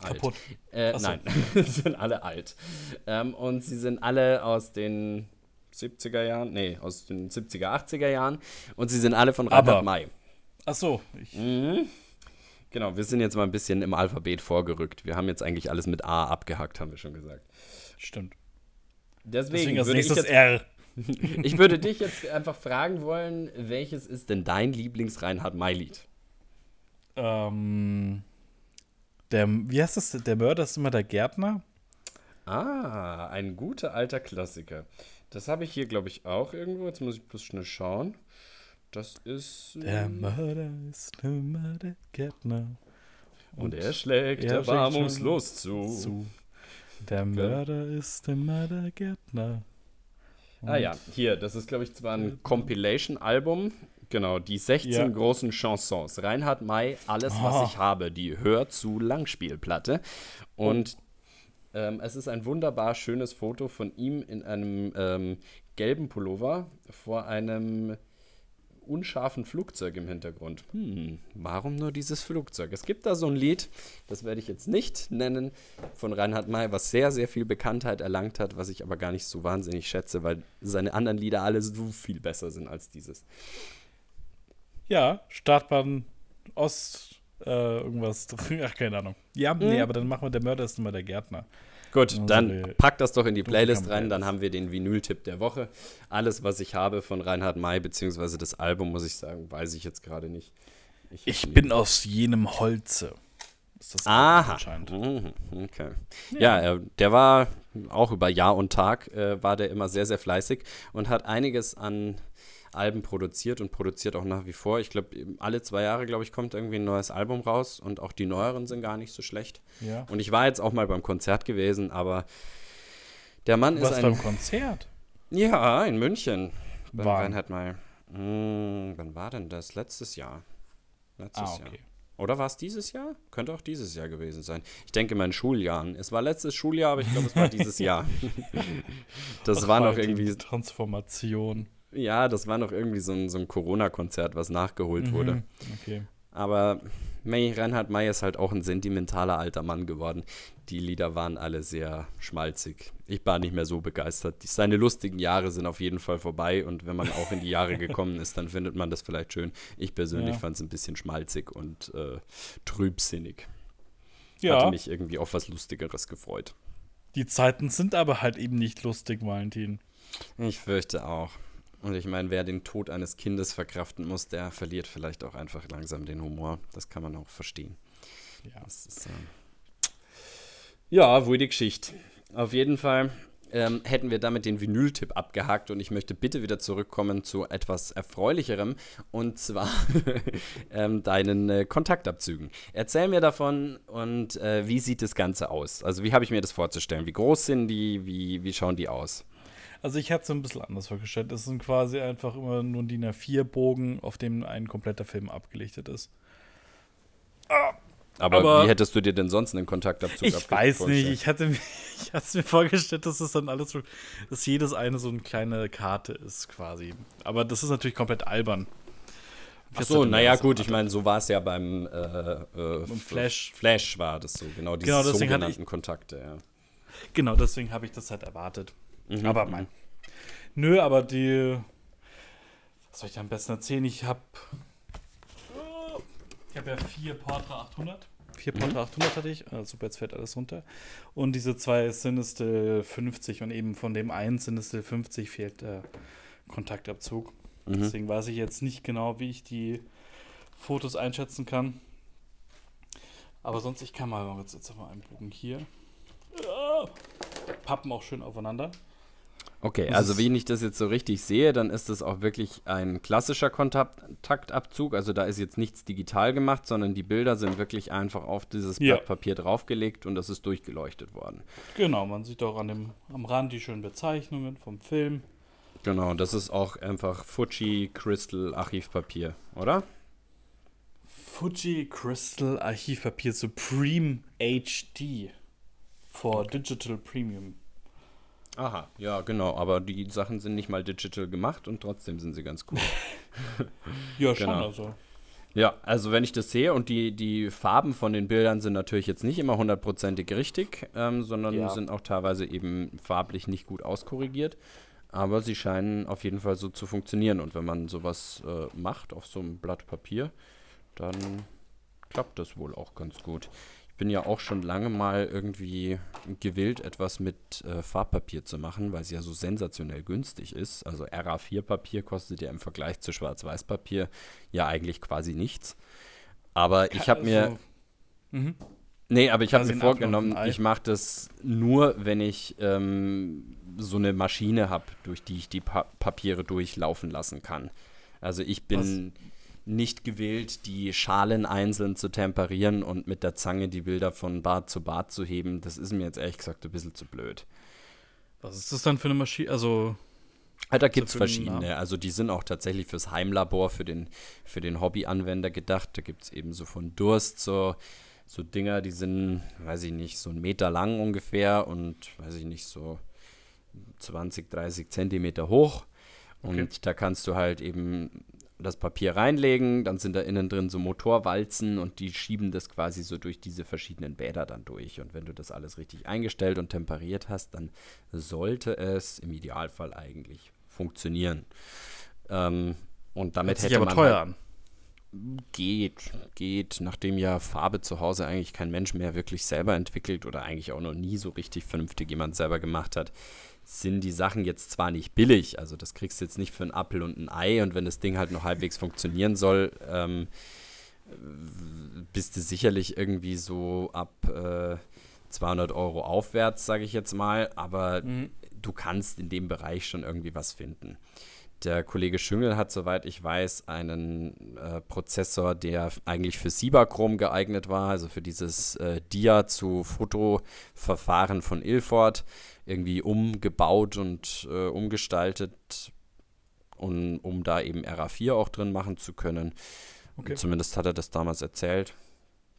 alt. Kaputt. Äh, nein, sie sind alle alt. Ähm, und sie sind alle aus den 70er Jahren, nee, aus den 70er, 80er Jahren. Und sie sind alle von Reinhard May. Ach so, ich, Mhm. Genau, wir sind jetzt mal ein bisschen im Alphabet vorgerückt. Wir haben jetzt eigentlich alles mit A abgehackt, haben wir schon gesagt. stimmt. Deswegen, Deswegen als würde ich, jetzt, R. ich würde dich jetzt einfach fragen wollen, welches ist denn dein Lieblings-Reinhard May-Lied? Ähm, der, wie heißt das? Der Mörder ist immer der Gärtner. Ah, ein guter alter Klassiker. Das habe ich hier, glaube ich, auch irgendwo. Jetzt muss ich bloß schnell schauen. Das ist. Der ähm, Mörder ist immer der Gärtner. und er schlägt er schlägt erbarmungslos zu. Zu. Der Mörder ist immer der Gärtner. Ah ja, hier, das ist, glaube ich, zwar ein Compilation-Album. Genau, die 16 Ja. großen Chansons. Reinhard May, Alles, was Ah. ich habe, die Hör zu Langspielplatte. Und ähm, es ist ein wunderbar schönes Foto von ihm in einem ähm, gelben Pullover vor einem unscharfen Flugzeug im Hintergrund. Hm, warum nur dieses Flugzeug? Es gibt da so ein Lied, das werde ich jetzt nicht nennen, von Reinhard May, was sehr, sehr viel Bekanntheit erlangt hat, was ich aber gar nicht so wahnsinnig schätze, weil seine anderen Lieder alle so viel besser sind als dieses. Ja, Startbahn Ost, äh, irgendwas. Ach, keine Ahnung. Ja, nee, aber dann machen wir, der Mörder ist immer der Gärtner. Gut, dann pack das doch in die Playlist rein, dann haben wir den Vinyl-Tipp der Woche. Alles, was ich habe von Reinhard May, beziehungsweise das Album, muss ich sagen, weiß ich jetzt gerade nicht. Ich bin aus jenem Holze. Ist das Aha. anscheinend. Mhm, Okay. Ja, äh, der war auch über Jahr und Tag, äh, war der immer sehr, sehr fleißig und hat einiges an Alben produziert und produziert auch nach wie vor. Ich glaube, alle zwei Jahre, glaube ich, kommt irgendwie ein neues Album raus und auch die neueren sind gar nicht so schlecht. Ja. Und ich war jetzt auch mal beim Konzert gewesen, aber der Mann Du ist warst ein. beim Konzert. Ja, in München. Beim Wann? Reinhard May. Hm, wann war denn das? Letztes Jahr. Letztes Ah, Jahr. okay. Oder war es dieses Jahr? Könnte auch dieses Jahr gewesen sein. Ich denke mal in Schuljahren. Es war letztes Schuljahr, aber ich glaube, es war dieses Jahr. das Ach, war noch irgendwie, Transformation. Ja, das war noch irgendwie so ein, so ein Corona-Konzert, was nachgeholt wurde. Mhm, Okay. Aber May Reinhard May ist halt auch ein sentimentaler alter Mann geworden. Die Lieder waren alle sehr schmalzig. Ich war nicht mehr so begeistert. Seine lustigen Jahre sind auf jeden Fall vorbei und wenn man auch in die Jahre gekommen ist, dann findet man das vielleicht schön. Ich persönlich Ja. fand es ein bisschen schmalzig und äh, trübsinnig. Ja, Hatte mich irgendwie auf was Lustigeres gefreut. die Zeiten sind aber halt eben nicht lustig, Valentin. Ich fürchte auch. Und ich meine, wer den Tod eines Kindes verkraften muss, der verliert vielleicht auch einfach langsam den Humor. Das kann man auch verstehen. Ja. Ist, ähm ja, wohl die Geschichte. Auf jeden Fall ähm, hätten wir damit den Vinyl-Tipp abgehakt und ich möchte bitte wieder zurückkommen zu etwas Erfreulicherem und zwar ähm, deinen äh, Kontaktabzügen. Erzähl mir davon und äh, wie sieht das Ganze aus? Also, wie habe ich mir das vorzustellen? Wie groß sind die? Wie, wie schauen die aus? Also ich hatte es ein bisschen anders vorgestellt. Es sind quasi einfach immer nur ein DIN A4-Bogen, auf dem ein kompletter Film abgelichtet ist. Aber, Aber- wie hättest du dir denn sonst einen Kontaktabzug Ich weiß nicht, ich hatte, mir- ich hatte mir vorgestellt, dass es dann alles so, dass jedes eine so eine kleine Karte ist quasi. Aber das ist natürlich komplett albern. Ach so, naja, gut, ich meine, so war es ja beim, äh, äh, Flash. Flash war das so, genau, diese Genau, sogenannten Kontakte, ja. Genau, deswegen habe ich das halt erwartet. Mhm, aber mein. Nö, aber die. Was soll ich da am besten erzählen? Ich habe. Ich habe ja vier Portra 800. Vier Portra 800 hatte ich. Ah, super, jetzt fällt alles runter. Und diese zwei Sinistil 50 und eben von dem einen Sinistil 50 fehlt der Kontaktabzug. Mhm. Deswegen weiß ich jetzt nicht genau, wie ich die Fotos einschätzen kann. Aber sonst, ich kann mal jetzt, jetzt mal einen Bogen hier. Pappen auch schön aufeinander. Okay, also wenn ich das jetzt so richtig sehe, dann ist das auch wirklich ein klassischer Kontaktabzug. Also da ist jetzt nichts digital gemacht, sondern die Bilder sind wirklich einfach auf dieses Ja. Blatt Papier draufgelegt und das ist durchgeleuchtet worden. Genau, man sieht auch an dem, am Rand die schönen Bezeichnungen vom Film. Genau, das ist auch einfach Fuji Crystal Archivpapier, oder? Fuji Crystal Archivpapier Supreme HD for Digital Premium. Aha, ja, genau, aber die Sachen sind nicht mal digital gemacht und trotzdem sind sie ganz cool. Ja, schon, Genau. also. Ja, also wenn ich das sehe und die, die Farben von den Bildern sind natürlich jetzt nicht immer hundertprozentig richtig, ähm, sondern Ja. sind auch teilweise eben farblich nicht gut auskorrigiert. Aber sie scheinen auf jeden Fall so zu funktionieren. Und wenn man sowas äh, macht auf so einem Blatt Papier, dann klappt das wohl auch ganz gut. Ich bin ja auch schon lange mal irgendwie gewillt, etwas mit äh, Farbpapier zu machen, weil es ja so sensationell günstig ist. Also RA4-Papier kostet ja im Vergleich zu Schwarz-Weiß-Papier ja eigentlich quasi nichts. Aber ich habe mir, Also, mhm. nee, aber ich habe quasi mir vorgenommen, ich mache das nur, wenn ich ähm, so eine Maschine habe, durch die ich die pa Papiere durchlaufen lassen kann. Also ich bin nicht gewillt, die Schalen einzeln zu temperieren und mit der Zange die Bilder von Bad zu Bad zu heben. Das ist mir jetzt ehrlich gesagt ein bisschen zu blöd. Was ist das dann für eine Maschine? Also, da gibt es verschiedene. Also die sind auch tatsächlich fürs Heimlabor, für den, für den Hobby-Anwender gedacht. Da gibt es eben so von Durst so, so Dinger, die sind, weiß ich nicht, so einen Meter lang ungefähr und, weiß ich nicht, so 20, 30 Zentimeter hoch. Und Okay. da kannst du halt eben das Papier reinlegen, dann sind da innen drin so Motorwalzen und die schieben das quasi so durch diese verschiedenen Bäder dann durch. Und wenn du das alles richtig eingestellt und temperiert hast, dann sollte es im Idealfall eigentlich funktionieren. Ähm, und damit hört sich hätte aber man teuer halt, an. Geht, geht, nachdem ja Farbe zu Hause eigentlich kein Mensch mehr wirklich selber entwickelt oder eigentlich auch noch nie so richtig vernünftig jemand selber gemacht hat, sind die Sachen jetzt zwar nicht billig, also das kriegst du jetzt nicht für einen Apfel und ein Ei und wenn das Ding halt noch halbwegs funktionieren soll, ähm, bist du sicherlich irgendwie so ab äh, 200 Euro aufwärts, sage ich jetzt mal, aber Mhm. du kannst in dem Bereich schon irgendwie was finden. Der Kollege Schüngel hat, soweit ich weiß, einen äh, Prozessor, der eigentlich für Cibachrom geeignet war, also für dieses äh, Dia zu Fotoverfahren von Ilford, irgendwie umgebaut und äh, umgestaltet, um, um da eben RA4 auch drin machen zu können. Okay. Zumindest hat er das damals erzählt.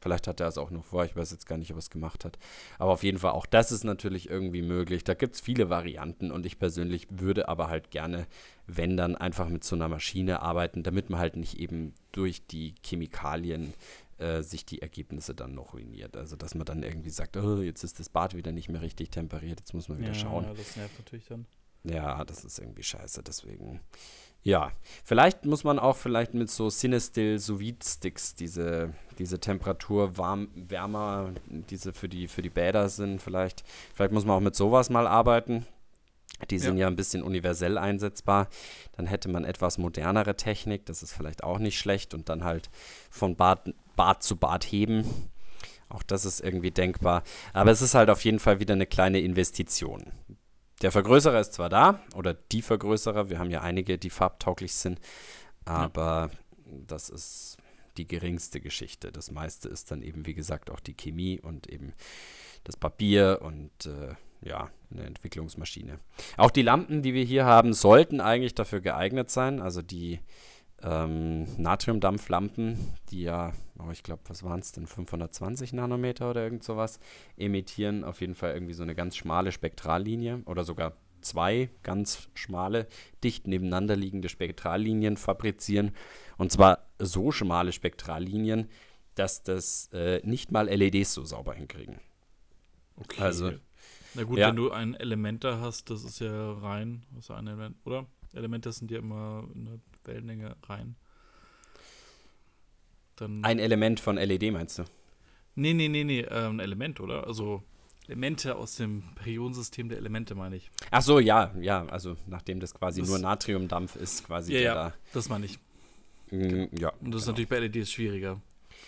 Vielleicht hat er es auch noch vor, ich weiß jetzt gar nicht, ob er es gemacht hat. Aber auf jeden Fall, auch das ist natürlich irgendwie möglich. Da gibt es viele Varianten und ich persönlich würde aber halt gerne, wenn dann einfach mit so einer Maschine arbeiten, damit man halt nicht eben durch die Chemikalien äh, sich die Ergebnisse dann noch ruiniert. Also dass man dann irgendwie sagt, oh, jetzt ist das Bad wieder nicht mehr richtig temperiert, jetzt muss man wieder ja, schauen. Ja, das nervt natürlich dann. Ja, das ist irgendwie scheiße, deswegen. Ja, vielleicht muss man auch vielleicht mit so Cinestill sous Sticks diese, diese Temperatur warm, wärmer, diese für die, für die Bäder sind vielleicht. Vielleicht muss man auch mit sowas mal arbeiten. Die sind ja. ja ein bisschen universell einsetzbar. Dann hätte man etwas modernere Technik, das ist vielleicht auch nicht schlecht. Und dann halt von Bad, Bad zu Bad heben. Auch das ist irgendwie denkbar. Aber es ist halt auf jeden Fall wieder eine kleine Investition. Der Vergrößerer ist zwar da, oder die Vergrößerer, wir haben ja einige, die farbtauglich sind, aber ja. das ist die geringste Geschichte. Das meiste ist dann eben, wie gesagt, auch die Chemie und eben das Papier und äh, ja, eine Entwicklungsmaschine. Auch die Lampen, die wir hier haben, sollten eigentlich dafür geeignet sein. Also die ähm, Natriumdampflampen, die ja, oh, ich glaube, was waren es denn, 520 Nanometer oder irgend sowas, emittieren auf jeden Fall irgendwie so eine ganz schmale Spektrallinie oder sogar zwei ganz schmale, dicht nebeneinander liegende Spektrallinien fabrizieren. Und zwar so schmale Spektrallinien, dass das äh, nicht mal LEDs so sauber hinkriegen. Okay. Also, Na gut, ja. wenn du ein Element da hast, das ist ja rein, was ein Element, oder? Elemente sind ja immer in der Wellenlänge rein. Dann ein Element von LED meinst du? Nee, nee, nee, nee, äh, ein Element, oder? Also Elemente aus dem Periodensystem der Elemente, meine ich. Ach so, ja, ja, also nachdem das quasi das, nur Natriumdampf ist, quasi ja, ja, da. das meine ich. Mm, ja. Und das ist natürlich bei LEDs schwieriger.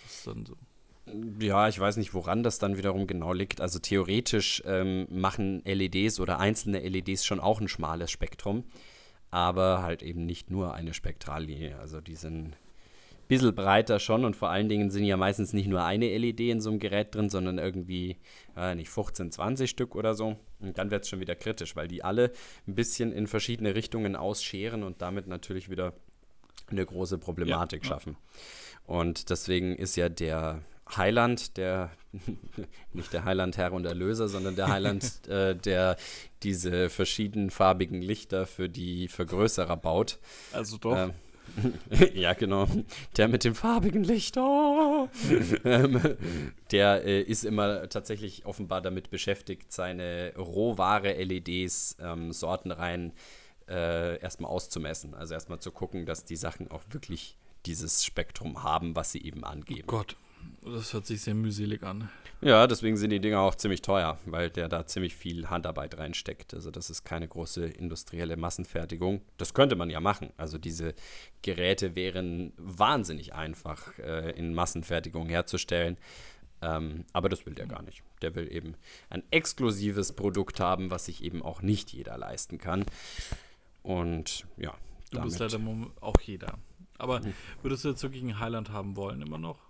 Das ist dann so. Ja, ich weiß nicht, woran das dann wiederum genau liegt. Also theoretisch ähm, machen LEDs oder einzelne LEDs schon auch ein schmales Spektrum aber halt eben nicht nur eine Spektrallinie. Also die sind ein bisschen breiter schon und vor allen Dingen sind ja meistens nicht nur eine LED in so einem Gerät drin, sondern irgendwie, äh, nicht 15, 20 Stück oder so. Und dann wird es schon wieder kritisch, weil die alle ein bisschen in verschiedene Richtungen ausscheren und damit natürlich wieder eine große Problematik ja, schaffen. Und deswegen ist ja der Heiland, der nicht der Heiland Herr und Erlöser, sondern der Heiland, äh, der diese verschiedenfarbigen Lichter für die Vergrößerer baut. Also doch. Ähm, ja, genau. Der mit dem farbigen Licht. Oh. ähm, der äh, ist immer tatsächlich offenbar damit beschäftigt, seine Rohware LEDs ähm, sortenrein äh, erstmal auszumessen. Also erstmal zu gucken, dass die Sachen auch wirklich dieses Spektrum haben, was sie eben angeben. Oh Gott. Das hört sich sehr mühselig an. Ja, deswegen sind die Dinger auch ziemlich teuer, weil der da ziemlich viel Handarbeit reinsteckt. Also das ist keine große industrielle Massenfertigung. Das könnte man ja machen. Also diese Geräte wären wahnsinnig einfach äh, in Massenfertigung herzustellen. Ähm, aber das will der gar nicht. Der will eben ein exklusives Produkt haben, was sich eben auch nicht jeder leisten kann. Und ja. Du bist leider auch jeder. Aber würdest du jetzt wirklich einen Highland haben wollen, immer noch?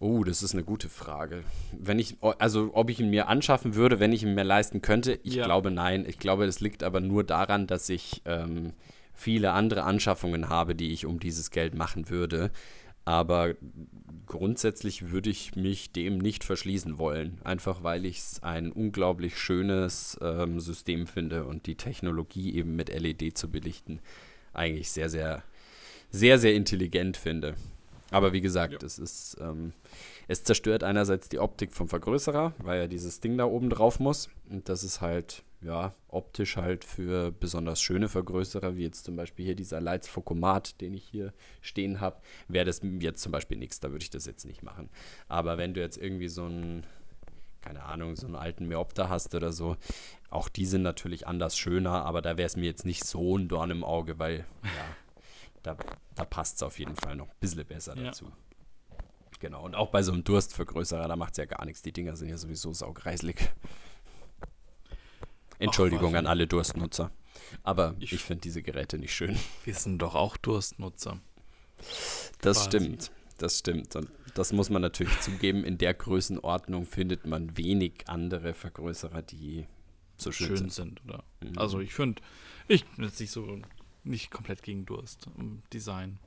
Oh, das ist eine gute Frage. Wenn ich, also ob ich ihn mir anschaffen würde, wenn ich ihn mir leisten könnte, ich ja. glaube nein. Ich glaube, das liegt aber nur daran, dass ich ähm, viele andere Anschaffungen habe, die ich um dieses Geld machen würde. Aber grundsätzlich würde ich mich dem nicht verschließen wollen. Einfach weil ich es ein unglaublich schönes ähm, System finde und die Technologie eben mit LED zu belichten eigentlich sehr, sehr, sehr, sehr intelligent finde. Aber wie gesagt, ja. es ist, ähm, es zerstört einerseits die Optik vom Vergrößerer, weil ja dieses Ding da oben drauf muss. Und das ist halt, ja, optisch halt für besonders schöne Vergrößerer, wie jetzt zum Beispiel hier dieser Lights Focomat, den ich hier stehen habe, wäre das jetzt zum Beispiel nichts, da würde ich das jetzt nicht machen. Aber wenn du jetzt irgendwie so einen, keine Ahnung, so einen alten Meopter hast oder so, auch die sind natürlich anders schöner, aber da wäre es mir jetzt nicht so ein Dorn im Auge, weil, ja da, da passt es auf jeden Fall noch ein bisschen besser ja. dazu. Genau, und auch bei so einem Durstvergrößerer, da macht es ja gar nichts. Die Dinger sind ja sowieso saugreislig. Entschuldigung Ach, an alle Durstnutzer. Aber ich, ich finde diese Geräte nicht schön. Wir sind doch auch Durstnutzer. Das Quasi. stimmt. Das stimmt. Und das muss man natürlich zugeben. In der Größenordnung findet man wenig andere Vergrößerer, die so schön, schön sind. sind. oder? Mhm. Also ich finde, ich bin jetzt nicht so nicht komplett gegen Durst im Design.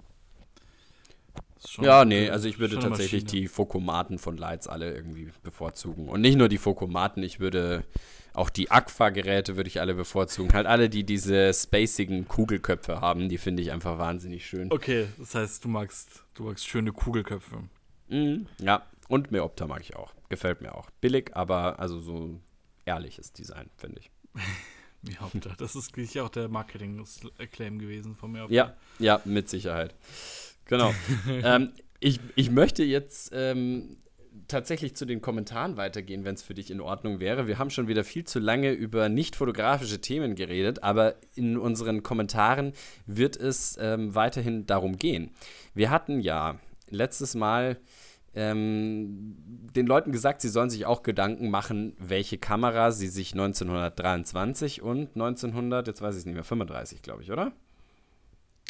Ja, nee, also ich würde tatsächlich Maschine. die Fokomaten von Lights alle irgendwie bevorzugen. Und nicht nur die Fokomaten, ich würde auch die Aqua-Geräte würde ich alle bevorzugen. Halt alle, die diese spacigen Kugelköpfe haben, die finde ich einfach wahnsinnig schön. Okay, das heißt, du magst, du magst schöne Kugelköpfe. Mhm. Ja, und Meopta mag ich auch. Gefällt mir auch. Billig, aber also so ehrliches Design, finde ich. Meopta. Das ist sicher auch der Marketing-Claim gewesen von mir. Ja, ja, mit Sicherheit. Genau. ähm, ich, ich möchte jetzt ähm, tatsächlich zu den Kommentaren weitergehen, wenn es für dich in Ordnung wäre. Wir haben schon wieder viel zu lange über nicht fotografische Themen geredet, aber in unseren Kommentaren wird es ähm, weiterhin darum gehen. Wir hatten ja letztes Mal ähm, den Leuten gesagt, sie sollen sich auch Gedanken machen, welche Kamera sie sich 1923 und 1900, jetzt weiß ich es nicht mehr, 35, glaube ich, oder?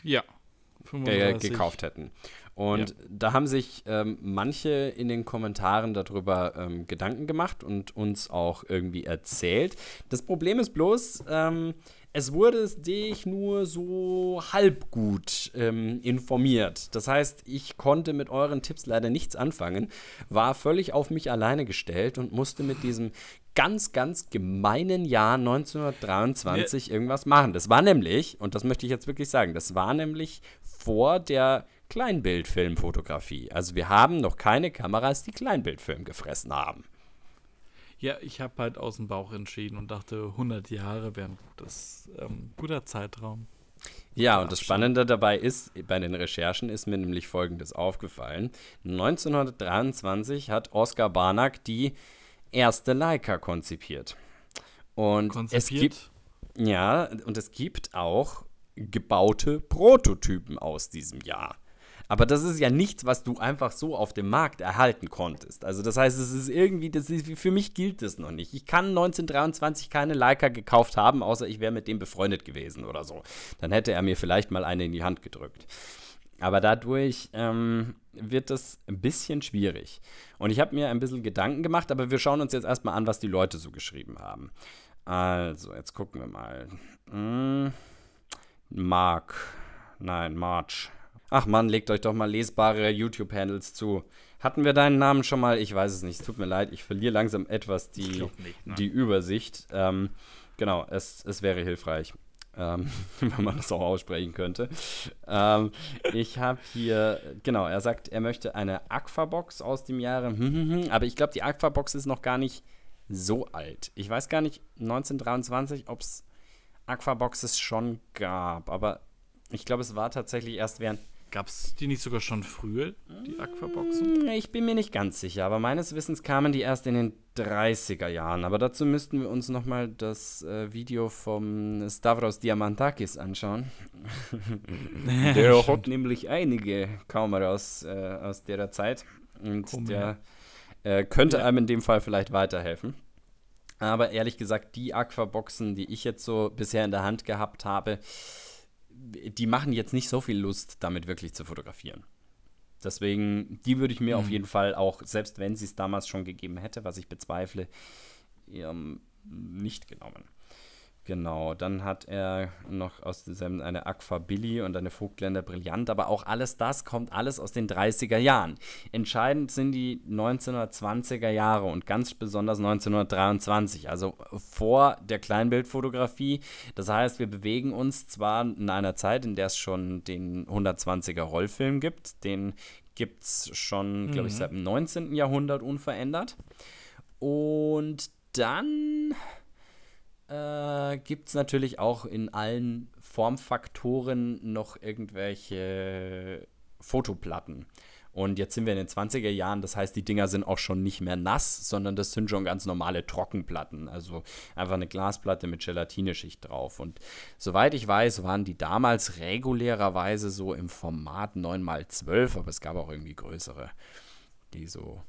Ja. äh, 35. gekauft hätten. Und Ja. da haben sich ähm, manche in den Kommentaren darüber ähm, Gedanken gemacht und uns auch irgendwie erzählt. Das Problem ist bloß, ähm, es wurde dich nur so halb gut ähm, informiert. Das heißt, ich konnte mit euren Tipps leider nichts anfangen, war völlig auf mich alleine gestellt und musste mit diesem ganz, ganz gemeinen Jahr 1923 irgendwas machen. Das war nämlich, und das möchte ich jetzt wirklich sagen, das war nämlich vor der Kleinbildfilmfotografie. Also wir haben noch keine Kameras, die Kleinbildfilm gefressen haben. Ja, ich habe halt aus dem Bauch entschieden und dachte, 100 Jahre wären gutes, ähm, guter Zeitraum. Ja, und das. Spannende dabei ist, bei den Recherchen ist mir nämlich Folgendes aufgefallen. 1923 hat Oskar Barnack die erste Leica konzipiert. Und es gibt, Konzipiert. ja, und es gibt auch gebaute Prototypen aus diesem Jahr. Aber das ist ja nichts, was du einfach so auf dem Markt erhalten konntest. Also das heißt, es ist irgendwie, das ist, für mich gilt das noch nicht. Ich kann 1923 keine Leica gekauft haben, außer ich wäre mit dem befreundet gewesen oder so. Dann hätte er mir vielleicht mal eine in die Hand gedrückt. Aber dadurch ähm, wird das ein bisschen schwierig. Und ich habe mir ein bisschen Gedanken gemacht, aber wir schauen uns jetzt erstmal an, was die Leute so geschrieben haben. Also, jetzt gucken wir mal. Hm, Mark. Nein, March. Ach Mann, legt euch doch mal lesbare YouTube-Handles zu. Hatten wir deinen Namen schon mal? Ich weiß es nicht. Es tut mir leid, ich verliere langsam etwas die, nicht, nein. die Übersicht. Ähm, genau, es, es wäre hilfreich, ähm, wenn man das auch aussprechen könnte. Ähm, ich habe hier, genau, er sagt, er möchte eine Aquabox aus dem Jahre, aber ich glaube, die Aquabox ist noch gar nicht so alt. Ich weiß gar nicht, 1923, ob es Aquaboxes schon gab, aber ich glaube, es war tatsächlich erst während Gab es die nicht sogar schon früher, die Aquaboxen? Hm, Ich bin mir nicht ganz sicher, aber meines Wissens kamen die erst in den 30er Jahren. Aber dazu müssten wir uns nochmal das äh, Video vom Stavros Diamantakis anschauen. der hat nämlich einige Kameras äh, aus der Zeit. Und Komm der äh, könnte Ja. einem in dem Fall vielleicht weiterhelfen. Aber ehrlich gesagt, die Aquaboxen, die ich jetzt so bisher in der Hand gehabt habe, die machen jetzt nicht so viel Lust, damit wirklich zu fotografieren. Deswegen, die würde ich mir auf jeden Fall auch, selbst wenn sie es damals schon gegeben hätte, was ich bezweifle, ähm, nicht genommen. Genau, dann hat er noch aus demselben eine Aqua Billy und eine Vogtländer Brillant, aber auch alles das kommt alles aus den 30er Jahren. Entscheidend sind die 1920er Jahre und ganz besonders 1923, also vor der Kleinbildfotografie. Das heißt, wir bewegen uns zwar in einer Zeit, in der es schon den 120er Rollfilm gibt, den gibt es schon, glaube ich, seit dem 19. Jahrhundert unverändert. Und dann äh, gibt es natürlich auch in allen Formfaktoren noch irgendwelche Fotoplatten. Und jetzt sind wir in den 20er Jahren, das heißt, die Dinger sind auch schon nicht mehr nass, sondern das sind schon ganz normale Trockenplatten. Also einfach eine Glasplatte mit Gelatineschicht drauf. Und soweit ich weiß, waren die damals regulärerweise so im Format 9x12, aber es gab auch irgendwie größere, die so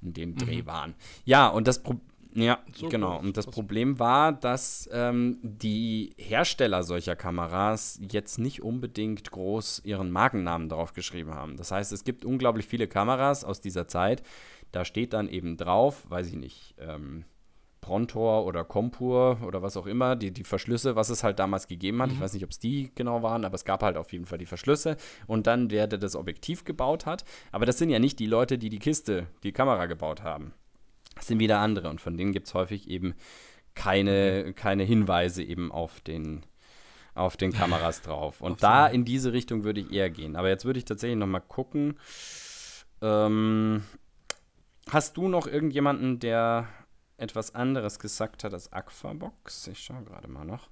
in dem Dreh waren. Ja, und das Problem. Ja, So genau. Und das Problem war, dass ähm, die Hersteller solcher Kameras jetzt nicht unbedingt groß ihren Markennamen drauf geschrieben haben. Das heißt, es gibt unglaublich viele Kameras aus dieser Zeit. Da steht dann eben drauf, weiß ich nicht, ähm, Prontor oder Compur oder was auch immer, die, die Verschlüsse, was es halt damals gegeben hat. Ich Mhm. weiß nicht, ob es die genau waren, aber es gab halt auf jeden Fall die Verschlüsse. Und dann der das Objektiv gebaut hat. Aber das sind ja nicht die Leute, die die Kiste, die Kamera gebaut haben. Das sind wieder andere. Und von denen gibt es häufig eben keine, keine Hinweise eben auf den, auf den Kameras drauf. Und da in diese Richtung würde ich eher gehen. Aber jetzt würde ich tatsächlich noch mal gucken. Ähm, hast du noch irgendjemanden, der etwas anderes gesagt hat als Aquabox? Ich schaue gerade mal noch.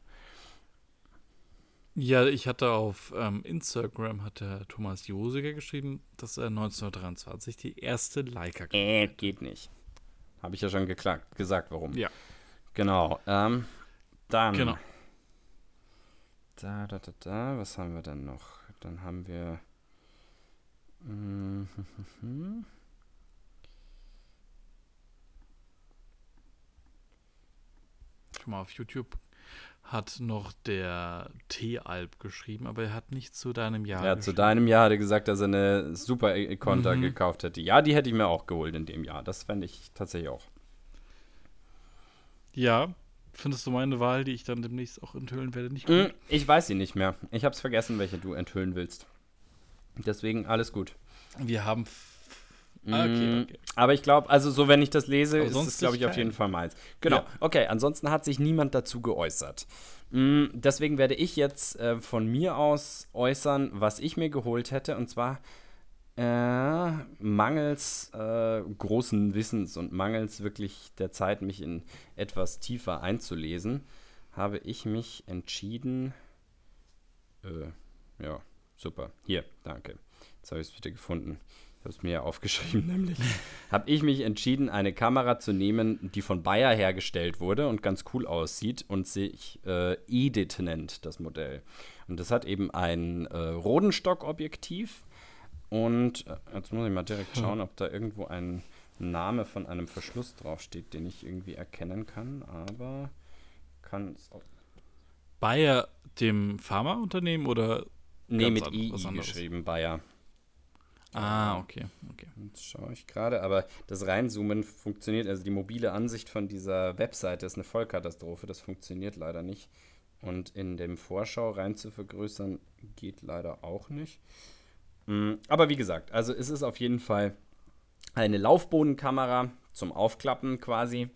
Ja, ich hatte auf ähm, Instagram, hat der Thomas Josiger geschrieben, dass er 1923 die erste Leica Äh, geht nicht. Habe ich ja schon geklagt, gesagt, warum. Ja. Genau. Ähm, dann. Genau. Da, da, da, da. Was haben wir denn noch? Dann haben wir. mm, Schon mal auf YouTube hat noch der T-Alb geschrieben, aber er hat nicht zu deinem Jahr Ja, zu deinem Jahr hat er gesagt, dass er eine Super Econta Mhm. gekauft hätte. Ja, die hätte ich mir auch geholt in dem Jahr. Das fände ich tatsächlich auch. Ja, findest du meine Wahl, die ich dann demnächst auch enthüllen werde, nicht Hm, gut? Ich weiß sie nicht mehr. Ich habe es vergessen, welche du enthüllen willst. Deswegen alles gut. Wir haben. Ah, okay, Mm, okay. Aber ich glaube, also so, wenn ich das lese, Aber ist es, glaube ich, auf jeden. Fall meins. Genau. Ja. Okay, ansonsten hat sich niemand dazu geäußert. Mm, deswegen werde ich jetzt äh, von mir aus äußern, was ich mir geholt hätte. Und zwar äh, mangels äh, großen Wissens und mangels wirklich der Zeit, mich in etwas tiefer einzulesen, habe ich mich entschieden. Äh, ja, super. Hier, danke. Jetzt habe ich es wieder gefunden. Ich habe es mir ja aufgeschrieben, nämlich. habe ich mich entschieden, eine Kamera zu nehmen, die von Bayer hergestellt wurde und ganz cool aussieht und sich äh, Edith nennt, das Modell. Und das hat eben ein äh, Rodenstock-Objektiv. Und äh, jetzt muss ich mal direkt schauen, ob da irgendwo ein Name von einem Verschluss draufsteht, den ich irgendwie erkennen kann. Aber kann es auch. Bayer, dem Pharmaunternehmen oder. Nee, mit anderes. geschrieben, Bayer. Ah, okay, okay. Jetzt schaue ich gerade, aber das Reinzoomen funktioniert, also die mobile Ansicht von dieser Webseite ist eine Vollkatastrophe, das funktioniert leider nicht. Und in dem Vorschau rein zu vergrößern geht leider auch nicht. Mm, Aber wie gesagt, also es ist auf jeden Fall eine Laufbodenkamera zum Aufklappen quasi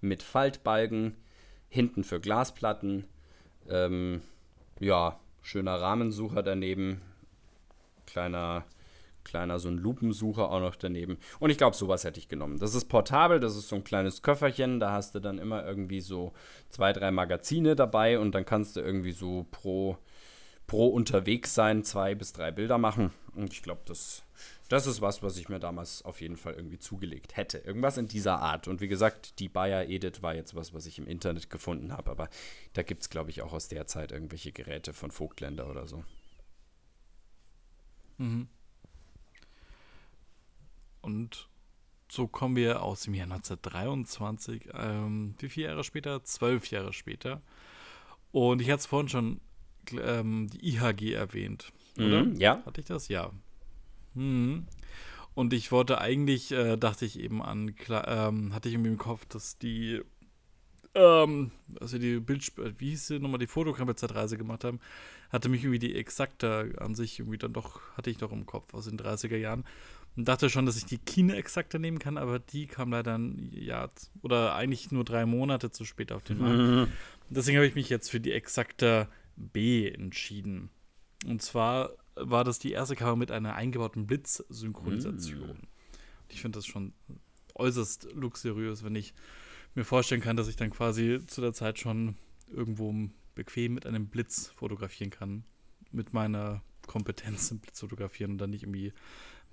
mit Faltbalgen, hinten für Glasplatten, ähm, ja, schöner Rahmensucher daneben, kleiner kleiner so ein Lupensucher auch noch daneben. Und ich glaube, sowas hätte ich genommen. Das ist portabel, das ist so ein kleines Köfferchen, da hast du dann immer irgendwie so zwei, drei Magazine dabei und dann kannst du irgendwie so pro, pro unterwegs sein, zwei bis drei Bilder machen. Und ich glaube, das, das ist was, was ich mir damals auf jeden Fall irgendwie zugelegt hätte. Irgendwas in dieser Art. Und wie gesagt, die Bayer Edit war jetzt was, was ich im Internet gefunden habe. Aber da gibt es, glaube ich, auch aus der Zeit irgendwelche Geräte von Vogtländer oder so. Mhm. Und so kommen wir aus dem Jahr 1923, ähm, wie viele Jahre später? Zwölf Jahre später. Und ich hatte es vorhin schon ähm, die IHG erwähnt, oder? Mhm, ja. Hatte ich das? Ja. Mhm. Und ich wollte eigentlich, äh, dachte ich eben an, klar, ähm, hatte ich irgendwie im Kopf, dass die, ähm, also die Bildsp wie hieß sie nochmal, die Fotokammer-Zeitreise gemacht haben, hatte mich irgendwie die Exakta an sich irgendwie dann doch, hatte ich doch im Kopf aus den 30er Jahren. Und dachte schon, dass ich die Kine Exakta nehmen kann, aber die kam leider ein Jahr oder eigentlich nur drei Monate zu spät auf den Markt. Mhm. Deswegen habe ich mich jetzt für die Exakta B entschieden. Und zwar war das die erste Kamera mit einer eingebauten Blitzsynchronisation. Ich finde das schon äußerst luxuriös, wenn ich mir vorstellen kann, dass ich dann quasi zu der Zeit schon irgendwo bequem mit einem Blitz fotografieren kann. Mit meiner Kompetenz im Blitz fotografieren und dann nicht irgendwie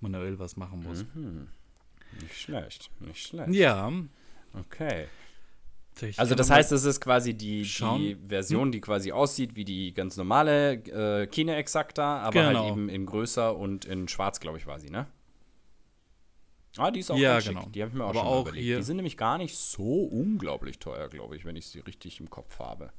manuell was machen muss. Mhm. Nicht schlecht, nicht schlecht. Ja. Okay. Also das heißt, es ist quasi die, die. Hm? Version, die quasi aussieht wie die ganz normale äh, Kine Exacta, aber Genau. halt eben in größer und in schwarz, glaube ich, war sie, ne? Ah, die ist auch Ja, genau. Die habe ich mir auch Aber schon mal auch überlegt. Die sind nämlich gar nicht so unglaublich teuer, glaube ich, wenn ich sie richtig im Kopf habe.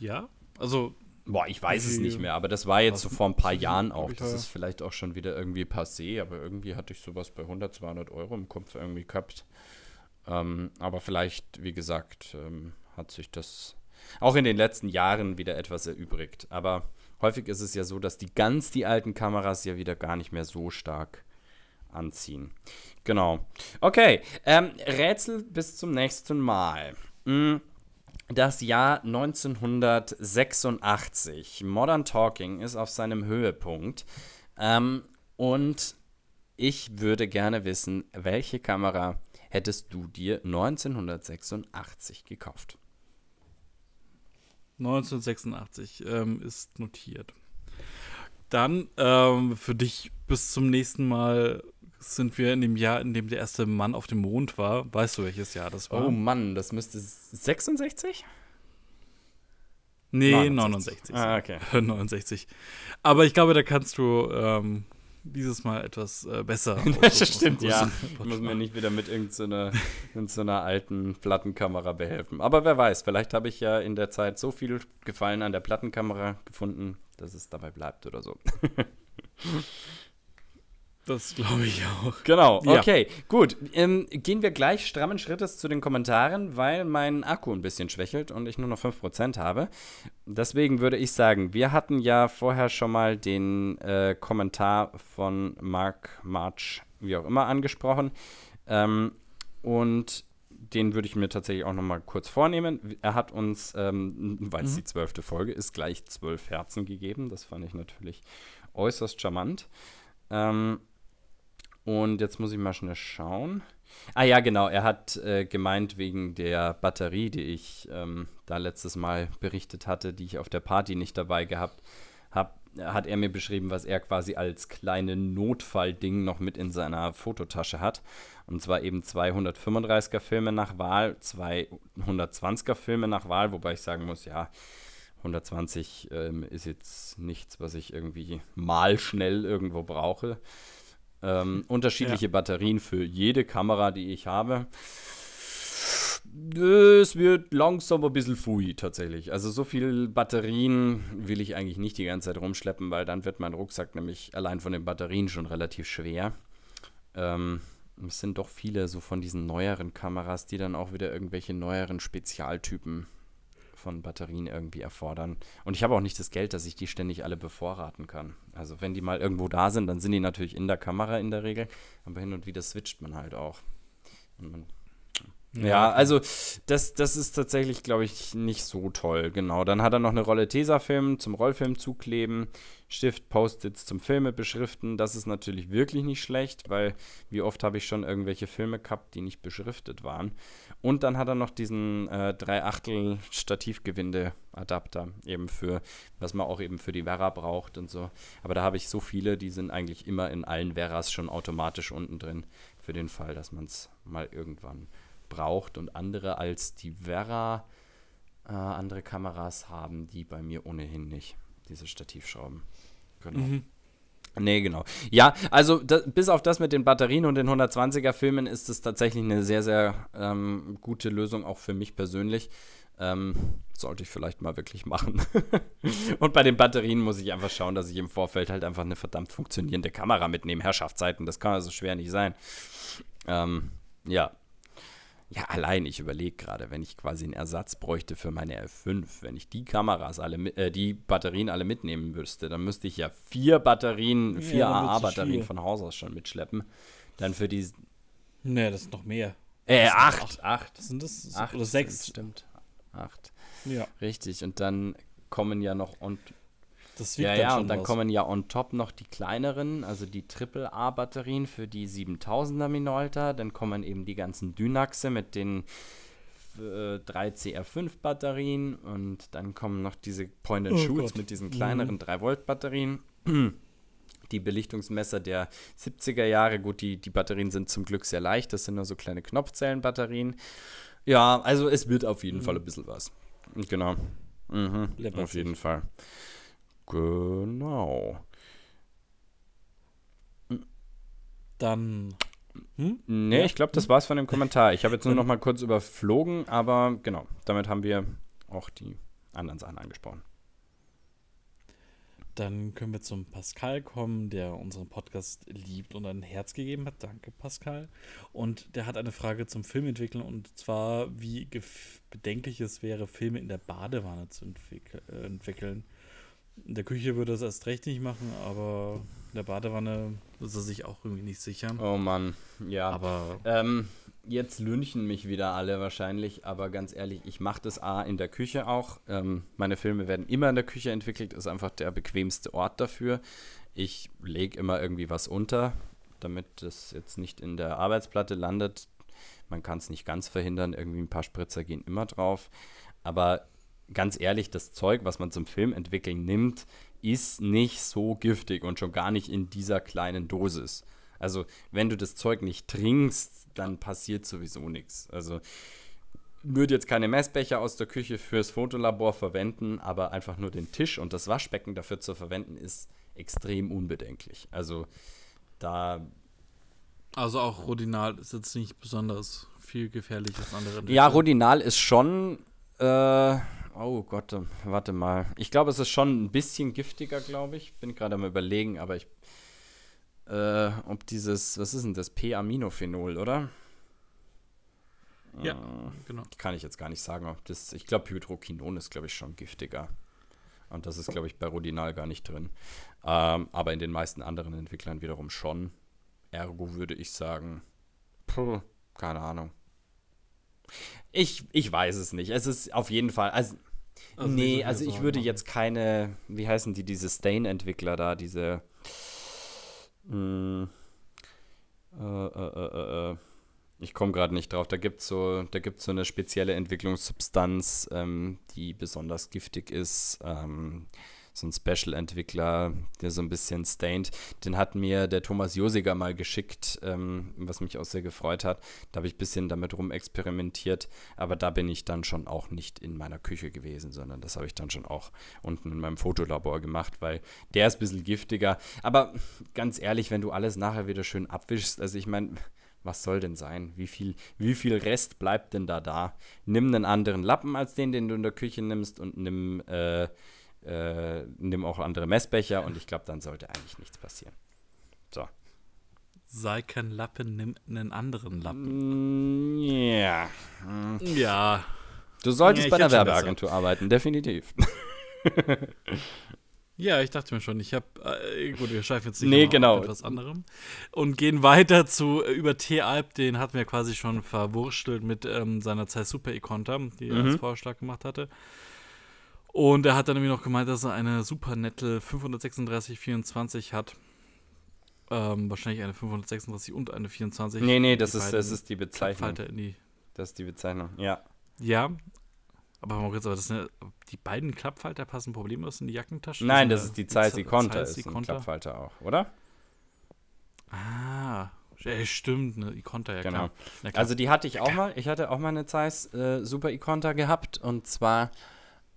Ja, also Boah, ich weiß es nicht mehr, aber das war jetzt so vor ein paar Jahren auch. Das ist vielleicht auch schon wieder irgendwie passé, aber irgendwie hatte ich sowas bei 100, 200 Euro im Kopf irgendwie gehabt. Ähm, aber vielleicht, wie gesagt, ähm, hat sich das auch in den letzten Jahren wieder etwas erübrigt. Aber häufig ist es ja so, dass die ganz die alten Kameras ja wieder gar nicht mehr so stark anziehen. Genau. Okay, ähm, Rätsel bis zum nächsten Mal. Mm, Das Jahr 1986. Modern Talking ist auf seinem Höhepunkt. Ähm, und ich würde gerne wissen, welche Kamera hättest du dir 1986 gekauft? 1986 ähm, ist notiert. Dann ähm, für dich bis zum nächsten Mal sind wir in dem Jahr, in dem der erste Mann auf dem Mond war. Weißt du, welches Jahr das war? Oh Mann, das müsste 66? nee, 69. 69. Ah, okay. 69. Aber ich glaube, da kannst du ähm, dieses Mal etwas äh, besser. dem Stimmt, ja. Ich muss mir nicht wieder mit irgendeiner so einer alten Plattenkamera behelfen. Aber wer weiß, vielleicht habe ich ja in der Zeit so viel Gefallen an der Plattenkamera gefunden, dass es dabei bleibt oder so. Das glaube ich auch. Genau, Ja. okay, gut. Ähm, gehen wir gleich strammen Schrittes zu den Kommentaren, weil mein Akku ein bisschen schwächelt und ich nur noch 5% habe. Deswegen würde ich sagen, wir hatten ja vorher schon mal den äh, Kommentar von Mark March, wie auch immer, angesprochen. Ähm, und den würde ich mir tatsächlich auch noch mal kurz vornehmen. Er hat uns, ähm, weil es die zwölfte Folge ist, gleich zwölf Herzen gegeben. Das fand ich natürlich äußerst charmant. Ähm, und jetzt muss ich mal schnell schauen. Ah ja, genau. Er hat äh, gemeint wegen der Batterie, die ich ähm, da letztes Mal berichtet hatte, die ich auf der Party nicht dabei gehabt habe, hat er mir beschrieben, was er quasi als kleine Notfallding noch mit in seiner Fototasche hat. Und zwar eben zwei 135er Filme nach Wahl, zwei 120er Filme nach Wahl, wobei ich sagen muss, ja, 120 ähm, ist jetzt nichts, was ich irgendwie mal schnell irgendwo brauche. Ähm, unterschiedliche Batterien für jede Kamera, die ich habe. Es wird langsam ein bisschen fui tatsächlich. Also so viel Batterien will ich eigentlich nicht die ganze Zeit rumschleppen, weil dann wird mein Rucksack nämlich allein von den Batterien schon relativ schwer. Ähm, es sind doch viele so von diesen neueren Kameras, die dann auch wieder irgendwelche neueren Spezialtypen von Batterien irgendwie erfordern. Und ich habe auch nicht das Geld, dass ich die ständig alle bevorraten kann. Also wenn die mal irgendwo da sind, dann sind die natürlich in der Kamera in der Regel, aber hin und wieder switcht man halt auch. Und man ja, also das, das ist tatsächlich, glaube ich, nicht so toll. Genau. Dann hat er noch eine Rolle Tesafilm zum Rollfilm zukleben, Stift, Post-its zum Filme beschriften. Das ist natürlich wirklich nicht schlecht, weil wie oft habe ich schon irgendwelche Filme gehabt, die nicht beschriftet waren. Und dann hat er noch diesen äh, 3 Achtel Stativgewinde-Adapter, eben für, was man auch eben für die Vera braucht und so. Aber da habe ich so viele, die sind eigentlich immer in allen Veras schon automatisch unten drin, für den Fall, dass man es mal irgendwann braucht und andere als die Vera äh, andere Kameras haben, die bei mir ohnehin nicht, diese Stativschrauben. Genau. Nee, genau. Ja, also da, bis auf das mit den Batterien und den 120er Filmen ist es tatsächlich eine sehr, sehr ähm, gute Lösung, auch für mich persönlich. Ähm, sollte ich vielleicht mal wirklich machen. und bei den Batterien muss ich einfach schauen, dass ich im Vorfeld halt einfach eine verdammt funktionierende Kamera mitnehme. Herrschaftszeiten, das kann also schwer nicht sein. Ähm, ja. Ja, allein, ich überlege gerade, wenn ich quasi einen Ersatz bräuchte für meine F5, wenn ich die Kameras alle, äh, die Batterien alle mitnehmen müsste, dann müsste ich ja vier Batterien, vier dann wird's AA-Batterien von Haus aus schon mitschleppen. Dann für die, Nee, das ist noch mehr. äh, Das sind acht, acht. Was sind das? Acht Oder sechs? Stimmt. Acht. Ja. Richtig. Und dann kommen ja noch on, Das ja, wiegt dann ja, schon und dann was. kommen ja on top noch die kleineren, also die AAA-Batterien für die 7000er Minolta. Dann kommen eben die ganzen Dynaxe mit den äh, 3 CR5-Batterien und dann kommen noch diese Point-and-Shoots Gott. mit diesen kleineren 3-Volt-Batterien. Die Belichtungsmesser der 70er Jahre, gut, die, die Batterien sind zum Glück sehr leicht, das sind nur so kleine Knopfzellenbatterien. Ja, also es wird auf jeden Fall ein bisschen was. Genau. Mhm, auf jeden Fall. Genau. Dann. Hm? Nee, Ja. ich glaube, das war's von dem Kommentar. Ich habe jetzt nur noch mal kurz überflogen, aber genau, damit haben wir auch die anderen Sachen angesprochen. dann können wir zum Pascal kommen, der unseren Podcast liebt und ein Herz gegeben hat. Danke, Pascal. Und der hat eine Frage zum Filmentwickeln und zwar, wie bedenklich es wäre, Filme in der Badewanne zu entwick äh, entwickeln. In der Küche würde es erst recht nicht machen, aber in der Badewanne ist er sich auch irgendwie nicht sicher. Oh Mann, ja. Aber Ähm, jetzt lünchen mich wieder alle wahrscheinlich, aber ganz ehrlich, ich mache das A in der Küche auch. Ähm, meine Filme werden immer in der Küche entwickelt, ist einfach der bequemste Ort dafür. Ich lege immer irgendwie was unter, damit das jetzt nicht in der Arbeitsplatte landet. Man kann es nicht ganz verhindern, irgendwie ein paar Spritzer gehen immer drauf. Aber ganz ehrlich, das Zeug, was man zum Film entwickeln nimmt, ist nicht so giftig und schon gar nicht in dieser kleinen Dosis. Also, wenn du das Zeug nicht trinkst, dann passiert sowieso nichts. Also, würde jetzt keine Messbecher aus der Küche fürs Fotolabor verwenden, aber einfach nur den Tisch und das Waschbecken dafür zu verwenden, ist extrem unbedenklich. Also, da also auch Rodinal ist jetzt nicht besonders viel gefährlich als andere. Ja, Rodinal ist schon. Äh, oh Gott, warte mal. Ich glaube, es ist schon ein bisschen giftiger, glaube ich. Bin gerade am Überlegen, aber ich. Äh, ob dieses. Was ist denn das? P-Aminophenol, oder? Ja, Äh, genau. kann ich jetzt gar nicht sagen, ob das. Ich glaube, Hydroquinon ist, glaube ich, schon giftiger. Und das ist, glaube ich, bei Rodinal gar nicht drin. Ähm, aber in den meisten anderen Entwicklern wiederum schon. Ergo würde ich sagen, puh, keine Ahnung. Ich, ich weiß es nicht. Es ist auf jeden Fall. Also, Also nee, also ich würde machen. jetzt keine, wie heißen die, diese Stain-Entwickler da, diese. Mh, äh, äh, äh, äh, ich komme gerade nicht drauf. Da gibt es so, da gibt's so eine spezielle Entwicklungssubstanz, ähm, die besonders giftig ist. Ähm, so ein Special-Entwickler, der so ein bisschen stained. Den hat mir der Thomas Josiger mal geschickt, ähm, was mich auch sehr gefreut hat. Da habe ich ein bisschen damit rumexperimentiert, aber da bin ich dann schon auch nicht in meiner Küche gewesen, sondern das habe ich dann schon auch unten in meinem Fotolabor gemacht, weil der ist ein bisschen giftiger. Aber ganz ehrlich, wenn du alles nachher wieder schön abwischst, also ich meine, was soll denn sein? Wie viel, wie viel Rest bleibt denn da da? Nimm einen anderen Lappen als den, den du in der Küche nimmst und nimm, äh, äh, nimm auch andere Messbecher und ich glaube, dann sollte eigentlich nichts passieren. So. Sei kein Lappen, nimm einen anderen Lappen. Mm, Ja. Ja. Du solltest Ja, bei einer Werbeagentur arbeiten, definitiv. Ja, ich dachte mir schon, ich habe, äh, gut, wir schreifen jetzt nicht Nee, genau. etwas anderem und gehen weiter zu äh, über T-Alp, den hatten wir quasi schon verwurstelt mit ähm, seiner Zeit Super Econta, die er Mhm. als Vorschlag gemacht hatte. Und er hat dann irgendwie noch gemeint, dass er eine Super Nettel 53624 hat. Ähm, wahrscheinlich eine 536 und eine 24. Nee, nee, Die das ist, das ist die Bezeichnung. Die Das ist die Bezeichnung, ja. Ja. Aber mal kurz, aber das sind, ja- die beiden Klappfalter passen problemlos in die Jackentasche? Nein, Das ist die Zeiss Iconta, ist ein Iconta. Klappfalter auch, oder? Ah, ja, stimmt, ne, Iconta, ja Genau. klar. Ja, klar. Also die hatte ich auch mal. Ich hatte auch mal eine Zeiss äh, Super Iconta gehabt und zwar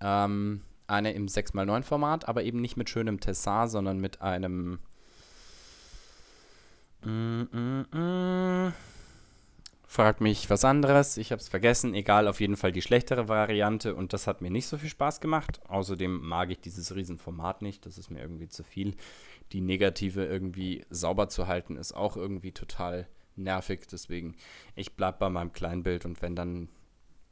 ähm, eine im 6x9 Format, aber eben nicht mit schönem Tessar, sondern mit einem. Frag mich was anderes, ich habe es vergessen. Egal, auf jeden Fall die schlechtere Variante und das hat mir nicht so viel Spaß gemacht. Außerdem mag ich dieses Riesenformat nicht, das ist mir irgendwie zu viel. Die Negative irgendwie sauber zu halten ist auch irgendwie total nervig, deswegen ich bleib bei meinem Kleinbild und wenn dann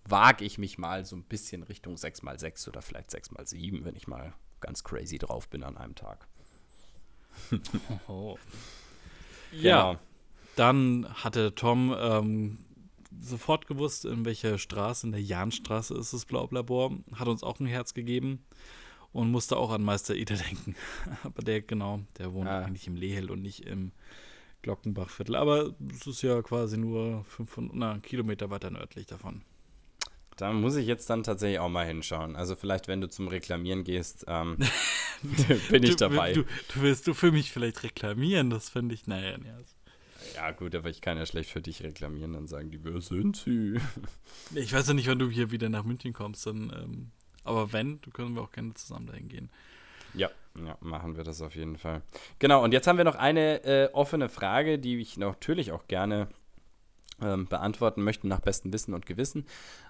wage ich mich mal so ein bisschen Richtung 6x6 oder vielleicht 6x7, wenn ich mal ganz crazy drauf bin an einem Tag. Oh. Ja, Genau. dann hatte Tom ähm, sofort gewusst, in welcher Straße, in der Jahnstraße ist das Blaublabor, hat uns auch ein Herz gegeben und musste auch an Meister Ida denken. Aber der, genau, der wohnt Ah. eigentlich im Lehel und nicht im Glockenbachviertel. Aber es ist ja quasi nur 500 na, Kilometer weiter nördlich davon. Da muss ich jetzt dann tatsächlich auch mal hinschauen. Also vielleicht, wenn du zum Reklamieren gehst, ähm, bin ich dabei. Du, du willst du für mich vielleicht reklamieren, das finde ich, naja, ja. Ja gut, aber ich kann ja schlecht für dich reklamieren, dann sagen die, wer sind sie? Ich weiß ja nicht, wann du hier wieder nach München kommst, dann, ähm, aber wenn, können wir auch gerne zusammen dahin gehen. Ja, ja, machen wir das auf jeden Fall. Genau, und jetzt haben wir noch eine äh, offene Frage, die ich natürlich auch gerne ähm, beantworten möchten nach bestem Wissen und Gewissen.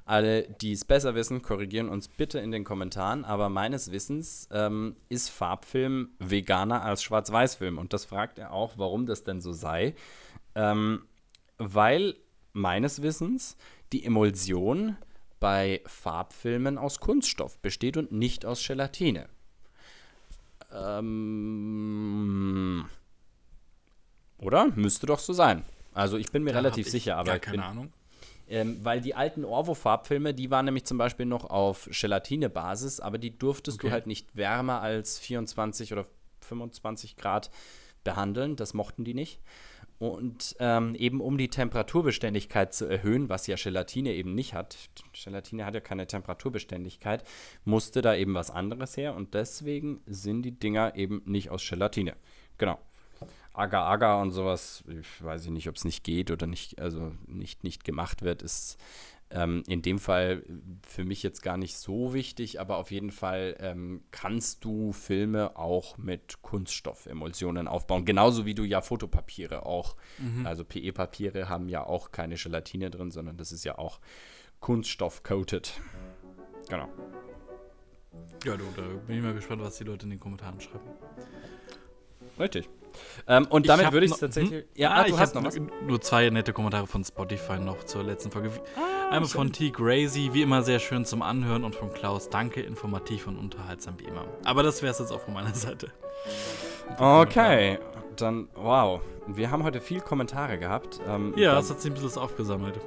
Alle, die es besser wissen, korrigieren uns bitte in den Kommentaren. Aber meines Wissens ähm, ist Farbfilm veganer als Schwarz-Weiß-Film. Und das fragt er auch, warum das denn so sei. Ähm, weil meines Wissens die Emulsion bei Farbfilmen aus Kunststoff besteht und nicht aus Gelatine. Ähm, oder? Müsste doch so sein. Also ich bin mir Da relativ sicher, aber Gar keine bin, Ahnung. ähm, weil die alten Orwo-Farbfilme, die waren nämlich zum Beispiel noch auf Gelatine-Basis, aber die durftest Okay. du halt nicht wärmer als 24 oder 25 Grad behandeln. Das mochten die nicht. Und ähm, eben um die Temperaturbeständigkeit zu erhöhen, was ja Gelatine eben nicht hat, Gelatine hat ja keine Temperaturbeständigkeit, musste da eben was anderes her und deswegen sind die Dinger eben nicht aus Gelatine. Genau. Agar-Agar und sowas, ich weiß ich nicht, ob es nicht geht oder nicht, also nicht, nicht gemacht wird, ist ähm, in dem Fall für mich jetzt gar nicht so wichtig, aber auf jeden Fall ähm, kannst du Filme auch mit Kunststoffemulsionen aufbauen. Genauso wie du ja Fotopapiere auch, also PE-Papiere haben ja auch keine Gelatine drin, sondern das ist ja auch Kunststoff-coated. Genau. Ja, du, da bin ich mal gespannt, was die Leute in den Kommentaren schreiben. Richtig. Ähm, und damit würde ich es noch- tatsächlich. Hm? Ja, ah, ah, du ich hast hab noch was. Nur zwei nette Kommentare von Spotify noch zur letzten Folge. Ah, Einmal von T. Grazy, wie immer sehr schön zum Anhören und von Klaus, danke, informativ und unterhaltsam wie immer. Aber das wäre es jetzt auch von meiner Seite. Okay, dann, wow. Wir haben heute viel Kommentare gehabt. Ähm, Ja, das hat sich ein bisschen aufgesammelt.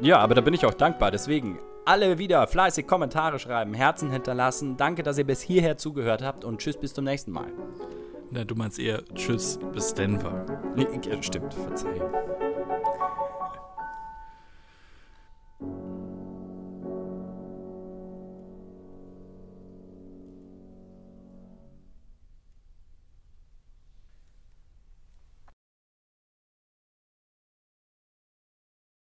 Ja, aber da bin ich auch dankbar. Deswegen alle wieder fleißig Kommentare schreiben, Herzen hinterlassen. Danke, dass ihr bis hierher zugehört habt und tschüss, bis zum nächsten Mal. Ja, du meinst eher Tschüss bis Denver. Nee, stimmt, Verzeihung.